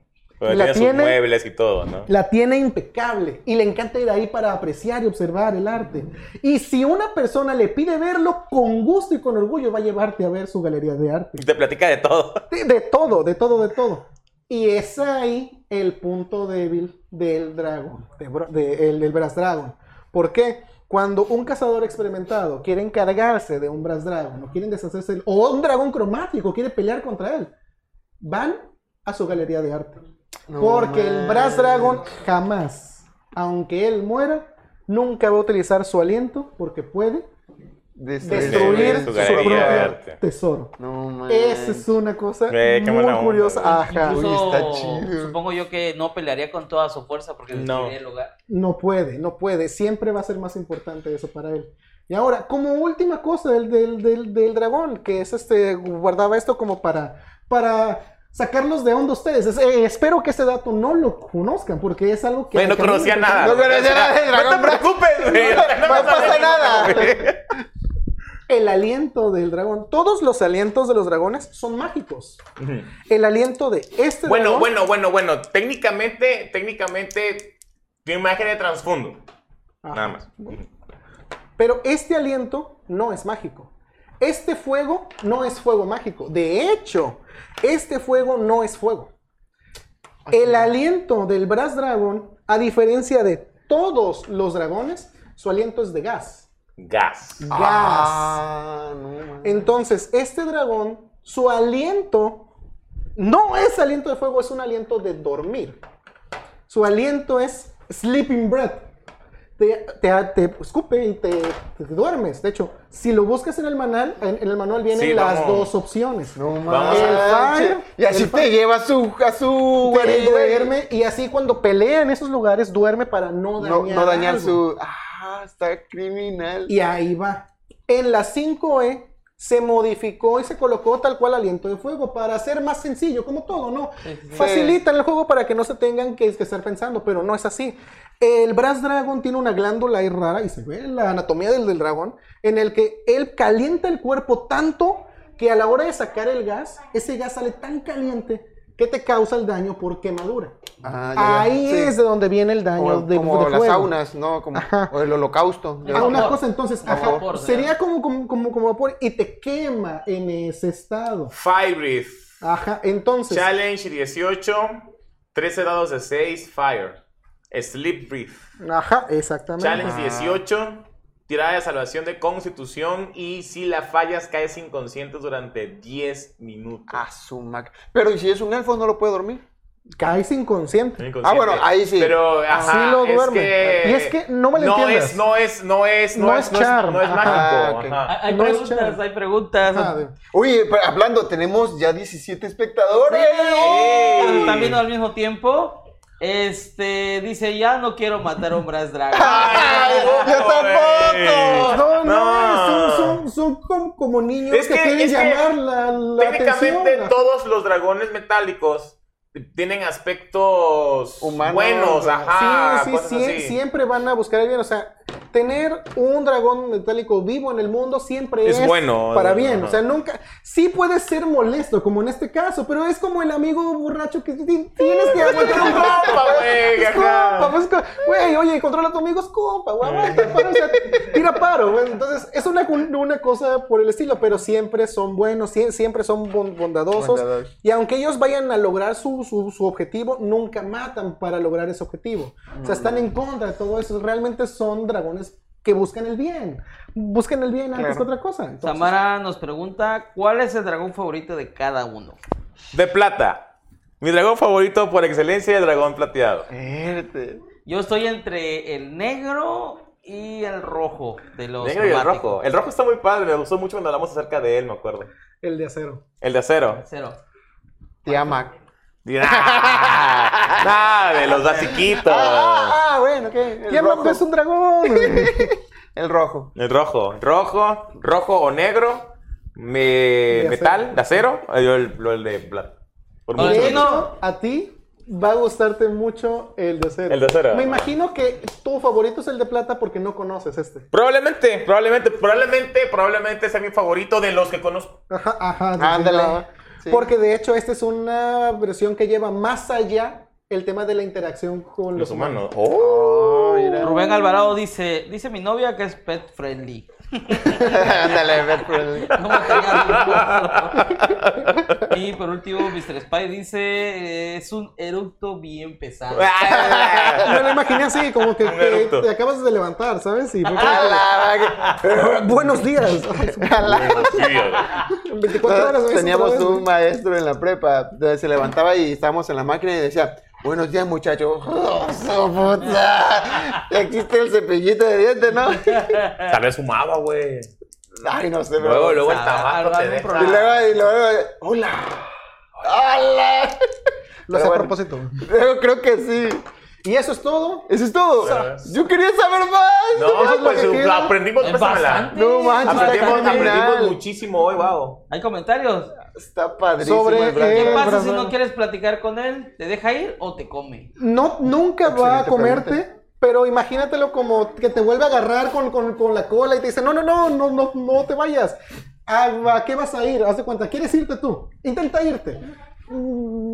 Pero La tiene sus muebles y todo, ¿no? La tiene impecable y le encanta ir ahí para apreciar y observar el arte. Y si una persona le pide verlo, con gusto y con orgullo va a llevarte a ver su galería de arte. Y te platica de todo. De, de todo, de todo, de todo. Y es ahí el punto débil del dragón, de de- el- del Brass Dragon. ¿Por qué? Cuando un cazador experimentado quiere encargarse de un Brass Dragon, o quieren deshacerse, o un dragón cromático quiere pelear contra él, van a su galería de arte. No Porque el Brass. Dragon jamás, aunque él muera, nunca va a utilizar su aliento porque puede destruir su su, propio arte. tesoro. No. Esa es una cosa Eh, muy onda, curiosa. güey. Ajá. Uy, Incluso, está chido. supongo yo que no pelearía con toda su fuerza porque No. destruiría el lugar. No puede, no puede. Siempre va a ser más importante eso para él. Y ahora, como última cosa del, del, del, del dragón, que es este, guardaba esto como para, para sacarlos de onda ustedes. Es- eh, espero que este dato no lo conozcan, porque es algo que... Güey, no conocía nada. No conocía nada del No te preocupes, güey. No pasa nada. El aliento del dragón. Todos los alientos de los dragones son mágicos. El aliento de este Bueno, dragón... bueno, bueno, bueno. Técnicamente, técnicamente, tiene imagen de trasfondo. Nada más. Pero este aliento no es mágico. Este fuego no es fuego mágico. De hecho, este fuego no es fuego. El aliento del Brass Dragon, a diferencia de todos los dragones, su aliento es de gas. Gas. Gas. Ah, no. Entonces, este dragón, su aliento no es aliento de fuego, es un aliento de dormir. Su aliento es sleeping breath. Te, te- te escupe y te, te duermes. De hecho, si lo buscas en el manual, en, en el manual vienen Sí, las dos opciones. No fire, Y así te lleva a su, a su Te duerme y así cuando pelea en esos lugares duerme para no No, dañar, no dañar algo. su. Ah, está criminal. Y ahí va. En la 5E se modificó y se colocó tal cual aliento de fuego para hacer más sencillo, como todo, ¿no? Sí. Facilitan el juego para que no se tengan que, que estar pensando, pero no es así. El Brass Dragon tiene una glándula ahí rara y se ve la anatomía del, del dragón, en el que él calienta el cuerpo tanto que a la hora de sacar el gas, ese gas sale tan caliente que te causa el daño por quemadura. Ah, ya, ya. Ahí Sí. es de donde viene el daño Como, de, como de las fuego. saunas, ¿no? Como, Ajá. o el holocausto. Ah, ves. una Vapor. cosa entonces, ajá, sería como, como, como, como vapor y te quema en ese estado. Fire Breath. Ajá, entonces, Challenge 18. 13 dados de 6. Fire. Sleep Breath. ajá, exactamente. Challenge 18. Tirada de salvación de constitución. Y si la fallas, caes inconsciente durante 10 minutos. A su mac. Pero ¿y si es un elfo no lo puede dormir? Caes inconsciente. Inconsciente. Ah, bueno, ahí sí. Pero ajá, Así lo es duerme. que- Y es que no me lo no entiendas. es, no es, no es, no, No es, es no es, charm. no es mágico. Hay, hay No es preguntas, hay preguntas. Oye, pero hablando, tenemos ya 17 espectadores. Cuando están viendo al mismo tiempo. Este dice, ya no quiero matar a un Brass Dragon. Ay, yo tampoco. No, no, No. son, son, son como, como niños Es que, que- quieren es que llamar la, la Técnicamente atención. todos los dragones metálicos tienen aspectos Humanos, buenos, ajá. sí, sí, así. siempre van a buscar el bien. O sea, tener un dragón metálico vivo en el mundo siempre Es es, bueno, para bien. O sea, nunca. Sí puede ser molesto, como en este caso, pero es como el amigo borracho que ti- tienes que aguantar un compa, güey, Es compa, pues, güey, oye, controla a tu amigo, es compa, güey, aguanta, paro, o sea, tira paro, güey. Entonces, es una, una cosa por el estilo, pero siempre son buenos, sie- siempre son bon- bondadosos. Bondadosos. Y aunque ellos vayan a lograr su, su, su objetivo, nunca matan para lograr ese objetivo. O sea, están en contra de todo eso. Realmente son dragones que buscan el bien. Buscan el bien antes Claro. que otra cosa. Entonces, Samara nos pregunta, ¿cuál es el dragón favorito de cada uno? De plata. Mi dragón favorito por excelencia es el dragón plateado. Verte. Yo estoy entre el negro y el rojo de los Negro y el rojo. El rojo está muy padre, me gustó mucho cuando hablamos acerca de él, me acuerdo. el de acero. El de acero. Cero. Tiamat. Nada, de los basiquitos. Ah, ah, bueno, ¿qué? Rojo. es un dragón. El rojo. El rojo. Rojo, rojo o negro. Me- De metal, de acero. Yo el, el de plata. Por mucho. De hecho, a ti va a gustarte mucho el de acero. El de acero. Me imagino que tu favorito es el de plata porque no conoces este. Probablemente, probablemente, probablemente, probablemente sea mi favorito de los que conozco. Ajá, ajá. Ándale. Sí. Porque de hecho, esta es una versión que lleva más allá el tema de la interacción con los, Los humanos. humanos. Oh. Oh. Rubén Alvarado dice, dice mi novia que es pet friendly. Ándale, Bertrand. No me caigas bien. Y por último, Mr. Spy dice, es un eructo bien pesado. Me lo imaginé así, como que te, acabas de levantar, ¿sabes? Y fue como A la que, "Eh, Buenos días. La- 24 horas. Teníamos un maestro en la prepa, donde se levantaba y estábamos en la máquina y decía, buenos días muchachos. ¡Oh, su puta! Existe el cepillito de dientes, ¿no? Tal vez fumaba, güey. Ay, no sé, pero... Luego, luego el tabaco te deja. Y luego, y luego, hola. ¡Hola! Lo hace a propósito. Yo creo que sí. Y eso es todo. Eso es todo. Pero- Yo quería saber más. No, Eso es lo pues que queda. aprendimos, Es. No manches, Aprendimos, aprendimos muchísimo hoy, wow. ¿Hay comentarios? Está padrísimo. Sobre el. ¿Qué pasa si no quieres platicar con él? ¿Te deja ir o te come? No, nunca va a comerte, pregunta. pero imagínatelo como que te vuelve a agarrar con, con- con la cola y te dice, no, no, no, no, no, no te vayas. ¿A, a qué vas a ir? Haz de cuenta, ¿quieres irte tú? Intenta irte.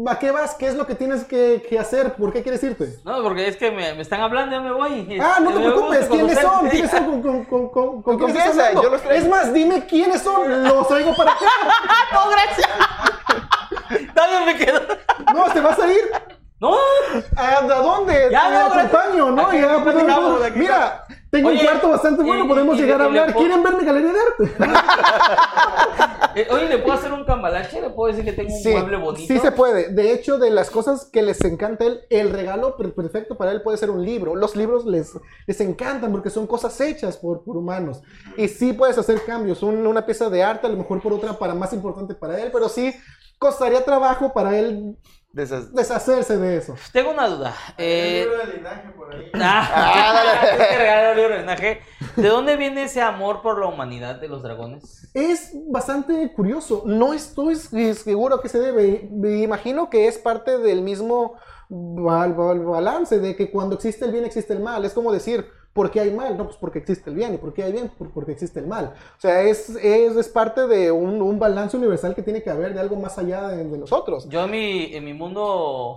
¿A qué vas? ¿Qué es lo que tienes que, que hacer? ¿Por qué quieres irte? No, porque es que me, me están hablando, ya me voy. Ah, no te preocupes, ¿quiénes son? ¿Quiénes son? ¿Con, con, con, con, con Con quiénes estás confianza, hablando? yo los traigo. Es más, dime quiénes son, los traigo para acá. no, gracias. Todavía me quedo. No, ¿te vas a ir? No. ¿A, a dónde? Ya, no, acompaño, ¿no? Ya, podemos- aquí Mira, tengo Oye, un cuarto bastante y- bueno, podemos y- llegar a y hablar. puedo- ¿Quieren ver mi galería de arte? Eh, oye, ¿le puedo hacer un cambalache? ¿Le puedo decir que tengo un Sí, mueble bonito? sí se puede. De hecho, de las cosas que les encanta a él, el regalo per- perfecto para él puede ser un libro. Los libros les, les encantan porque son cosas hechas por, por humanos. Y sí puedes hacer cambios. Un- una pieza de arte, a lo mejor por otra para más importante para él, pero sí costaría trabajo para él Deshacerse de eso. Tengo una duda. El Eh, libro de linaje por ahí. ah, el libro de linaje. ¿De dónde viene ese amor por la humanidad de los dragones? Es bastante curioso. No estoy seguro a qué se debe. Me imagino que es parte del mismo bal- bal- balance de que cuando existe el bien existe el mal. Es como decir, ¿por qué hay mal? No, pues porque existe el bien. ¿Y por qué hay bien? Por- porque existe el mal. O sea, es, es, es parte de un, un balance universal que tiene que haber de algo más allá de, de nosotros. Yo en mi, en mi mundo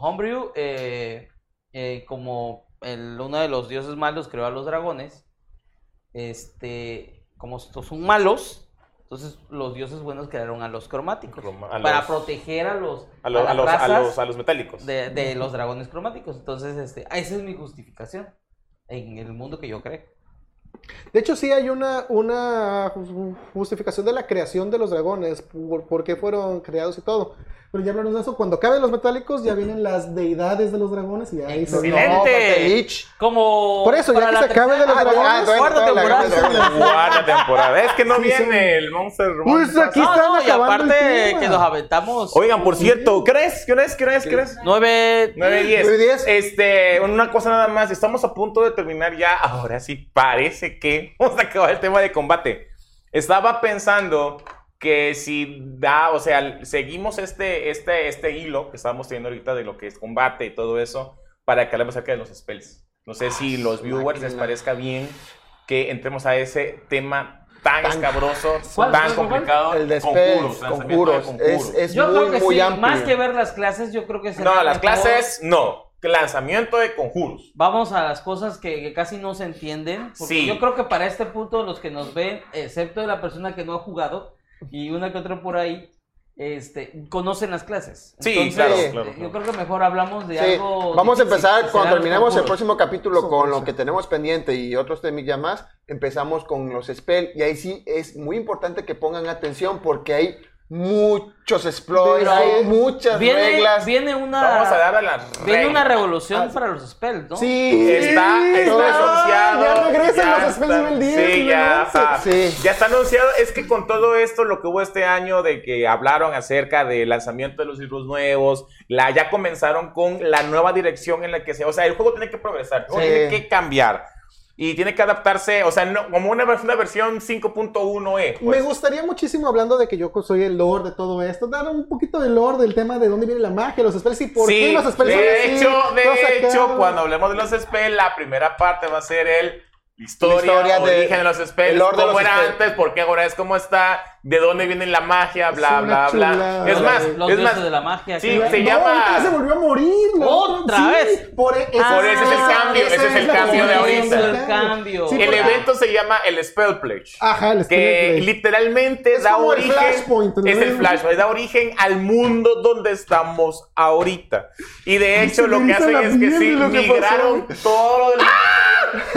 homebrew, eh, eh, como el, uno de los dioses malos creó a los dragones, este, como estos son malos, entonces los dioses buenos crearon a los cromáticos para los- proteger a los A, los- las a los, a, los, a los metálicos. de, de los dragones cromáticos. Entonces, este, esa es mi justificación en el mundo que yo creo. De hecho, sí hay una, una ju- justificación de la creación de los dragones, por, por qué fueron creados y todo. Pero ya hablaron de eso. Cuando acaben los metálicos, ya vienen las deidades de los dragones y ahí se Excelente. Como Por eso, ya que se acabe de los dragones, ah, cuarta todavía la temporada. Cuarta temporada. Es que no viene el Monster Pues aquí están y aparte que nos aventamos Oigan, por cierto, ¿crees? ¿Crees? ¿Crees? ¿Crees? nueve 9 y 10. 9 y 10. Este, una cosa nada más. Estamos a punto de terminar ya. Ahora sí, parece que vamos a acabar el tema de combate. Estaba pensando que si da, o sea, seguimos este, este, este hilo que estamos teniendo ahorita de lo que es combate y todo eso, para que hablemos acerca de los spells. No sé si los viewers les máquina. parezca bien que entremos a ese tema tan, Tan- escabroso, ¿Cuál, tan cuál, cuál? complicado. El de spells, conjuros. conjuros. Es, es Yo muy, creo que muy sí, amplio. más que ver las clases, yo creo que será No, las mejor- clases no. Lanzamiento de conjuros. Vamos a las cosas que, que casi no se entienden. Porque Sí. yo creo que para este punto, los que nos ven, excepto la persona que no ha jugado y una que otra por ahí, este, conocen las clases. Sí, claro, eh, claro, Yo creo que mejor hablamos de Sí, algo. vamos a empezar que cuando terminemos el próximo capítulo con lo que tenemos pendiente y otros temas ya más. Empezamos con los spell y ahí sí es muy importante que pongan atención porque hay muchos exploits, hay muchas viene, reglas. Viene una. Vamos a dar a las Viene una reglas. revolución Ah, para los spells, ¿no? Sí. Está, está todo eso. anunciado. Ya regresan ya los spells nivel 10, Sí, nivel ya 11. está. Sí. Ya está anunciado. Es que con todo esto, lo que hubo este año de que hablaron acerca del lanzamiento de los libros nuevos, la, ya comenzaron con la nueva dirección en la que se. O sea, el juego tiene que progresar, el juego Sí. tiene que cambiar. Y tiene que adaptarse, o sea, no, como una, una versión 5.1e. Me pues. gustaría muchísimo, hablando de que yo soy el lord de todo esto, dar un poquito de lore del tema de dónde viene la magia, los spells y por sí, qué los spells son de así, hecho, de hecho, cuando hablemos de los spells, la primera parte va a ser el historia, de- origen de los spells, el lore de cómo los era spells. antes, por qué ahora es como está, de dónde viene la magia, bla, Es bla, bla. Es más, los es más, de la magia. sí, que- se no, llama- se volvió a morir. ¿no? ¿Otra Sí, vez? Por, e- Ah, Por ese es el cambio, ese es el cambio de ahorita. El cambio. Sí, el evento se llama el Spell Pledge. Ajá, el que Spell literalmente Es da como el origen Flashpoint, ¿no? es el flashpoint da origen al mundo donde estamos ahorita y de hecho lo que hacen es que sí que migraron todo lo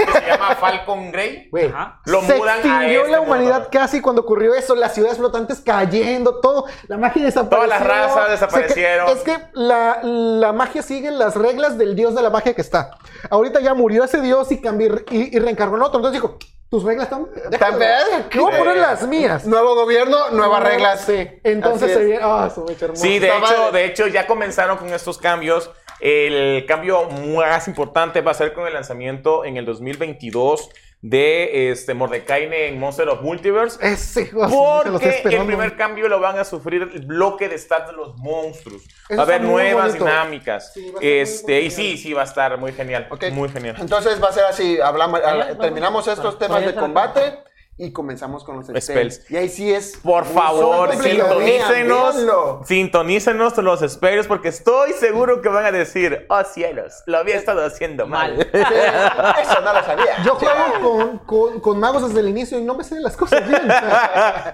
que se llama Falcon Grey Ajá. lo se mudan a extinguió este la mundo. humanidad casi cuando ocurrió eso, las ciudades flotantes cayendo, todo, la magia desapareció. Todas las razas desaparecieron. es que la, la magia sigue las reglas del dios de la magia que está. Ahorita ya murió ese dios y cambió y, y reencargó en otro. Entonces dijo, tus reglas están... Están verdes. No voy a poner las mías. Nuevo gobierno, nuevas reglas. Sí. Entonces se viene... Ah, hermosa. Sí, de hecho, de hecho ya comenzaron con estos cambios. El cambio más importante va a ser con el lanzamiento en el 2022 de este Mordecai en Monster of Multiverse. Ese Porque el primer cambio lo van a sufrir el bloque de stats de los monstruos. Eso va a haber nuevas bonito. dinámicas. Sí, este, muy y sí, sí, va a estar muy genial. Muy genial. Entonces va a ser así, hablamos, terminamos estos temas de combate y comenzamos con los spells. Spells. Y ahí sí es... Por favor, sintonícenos, sintonícenos los spells porque estoy seguro que van a decir, oh cielos, lo había estado haciendo mal. Mal. Sí, Eso no lo sabía. Yo juego con, con, con magos desde el inicio y no me sé las cosas bien.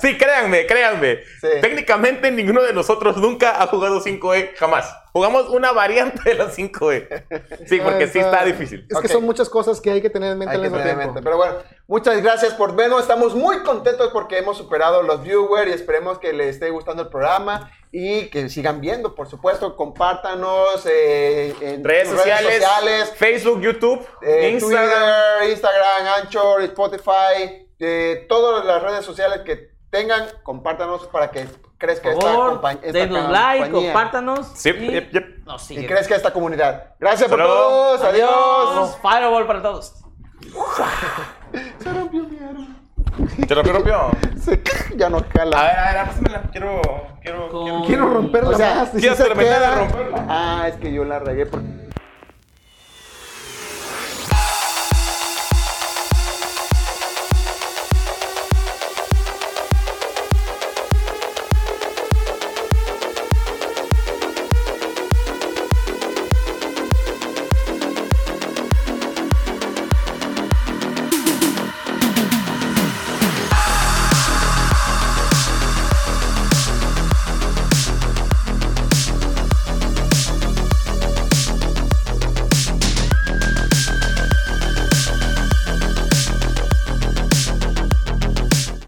sí, créanme, créanme. Sí. Técnicamente ninguno de nosotros nunca ha jugado 5E, jamás. Jugamos una variante de los 5E. Sí, porque sí está difícil. Es que son muchas cosas que hay que tener en mente Hay que mismo tener en tiempo. mente. Pero bueno, muchas gracias por vernos. Estamos muy contentos porque hemos superado los viewers y esperemos que les esté gustando el programa y que sigan viendo, por supuesto. Compártanos eh, en Redes sus sociales, sociales, Facebook, YouTube, eh, Instagram. Twitter, Instagram, Anchor, Spotify, eh, todas las redes sociales que tengan, compártanos para que crezca Por esta, favor, esta denos like, compañía compártanos. Sí, y yep, yep. nos y siguen. crezca esta comunidad. Gracias por Hasta luego. todos. Adiós. Adiós. Fireball para todos. Se rompió mi arma. ¿Te rompió, rompió? Se- ya no A jala. ver, a ver, pásamela. Quiero, quiero, Con- quiero. Quiero romperla O sea, más. quiero se terminar de queda. romperla. Ah, es que yo la regué porque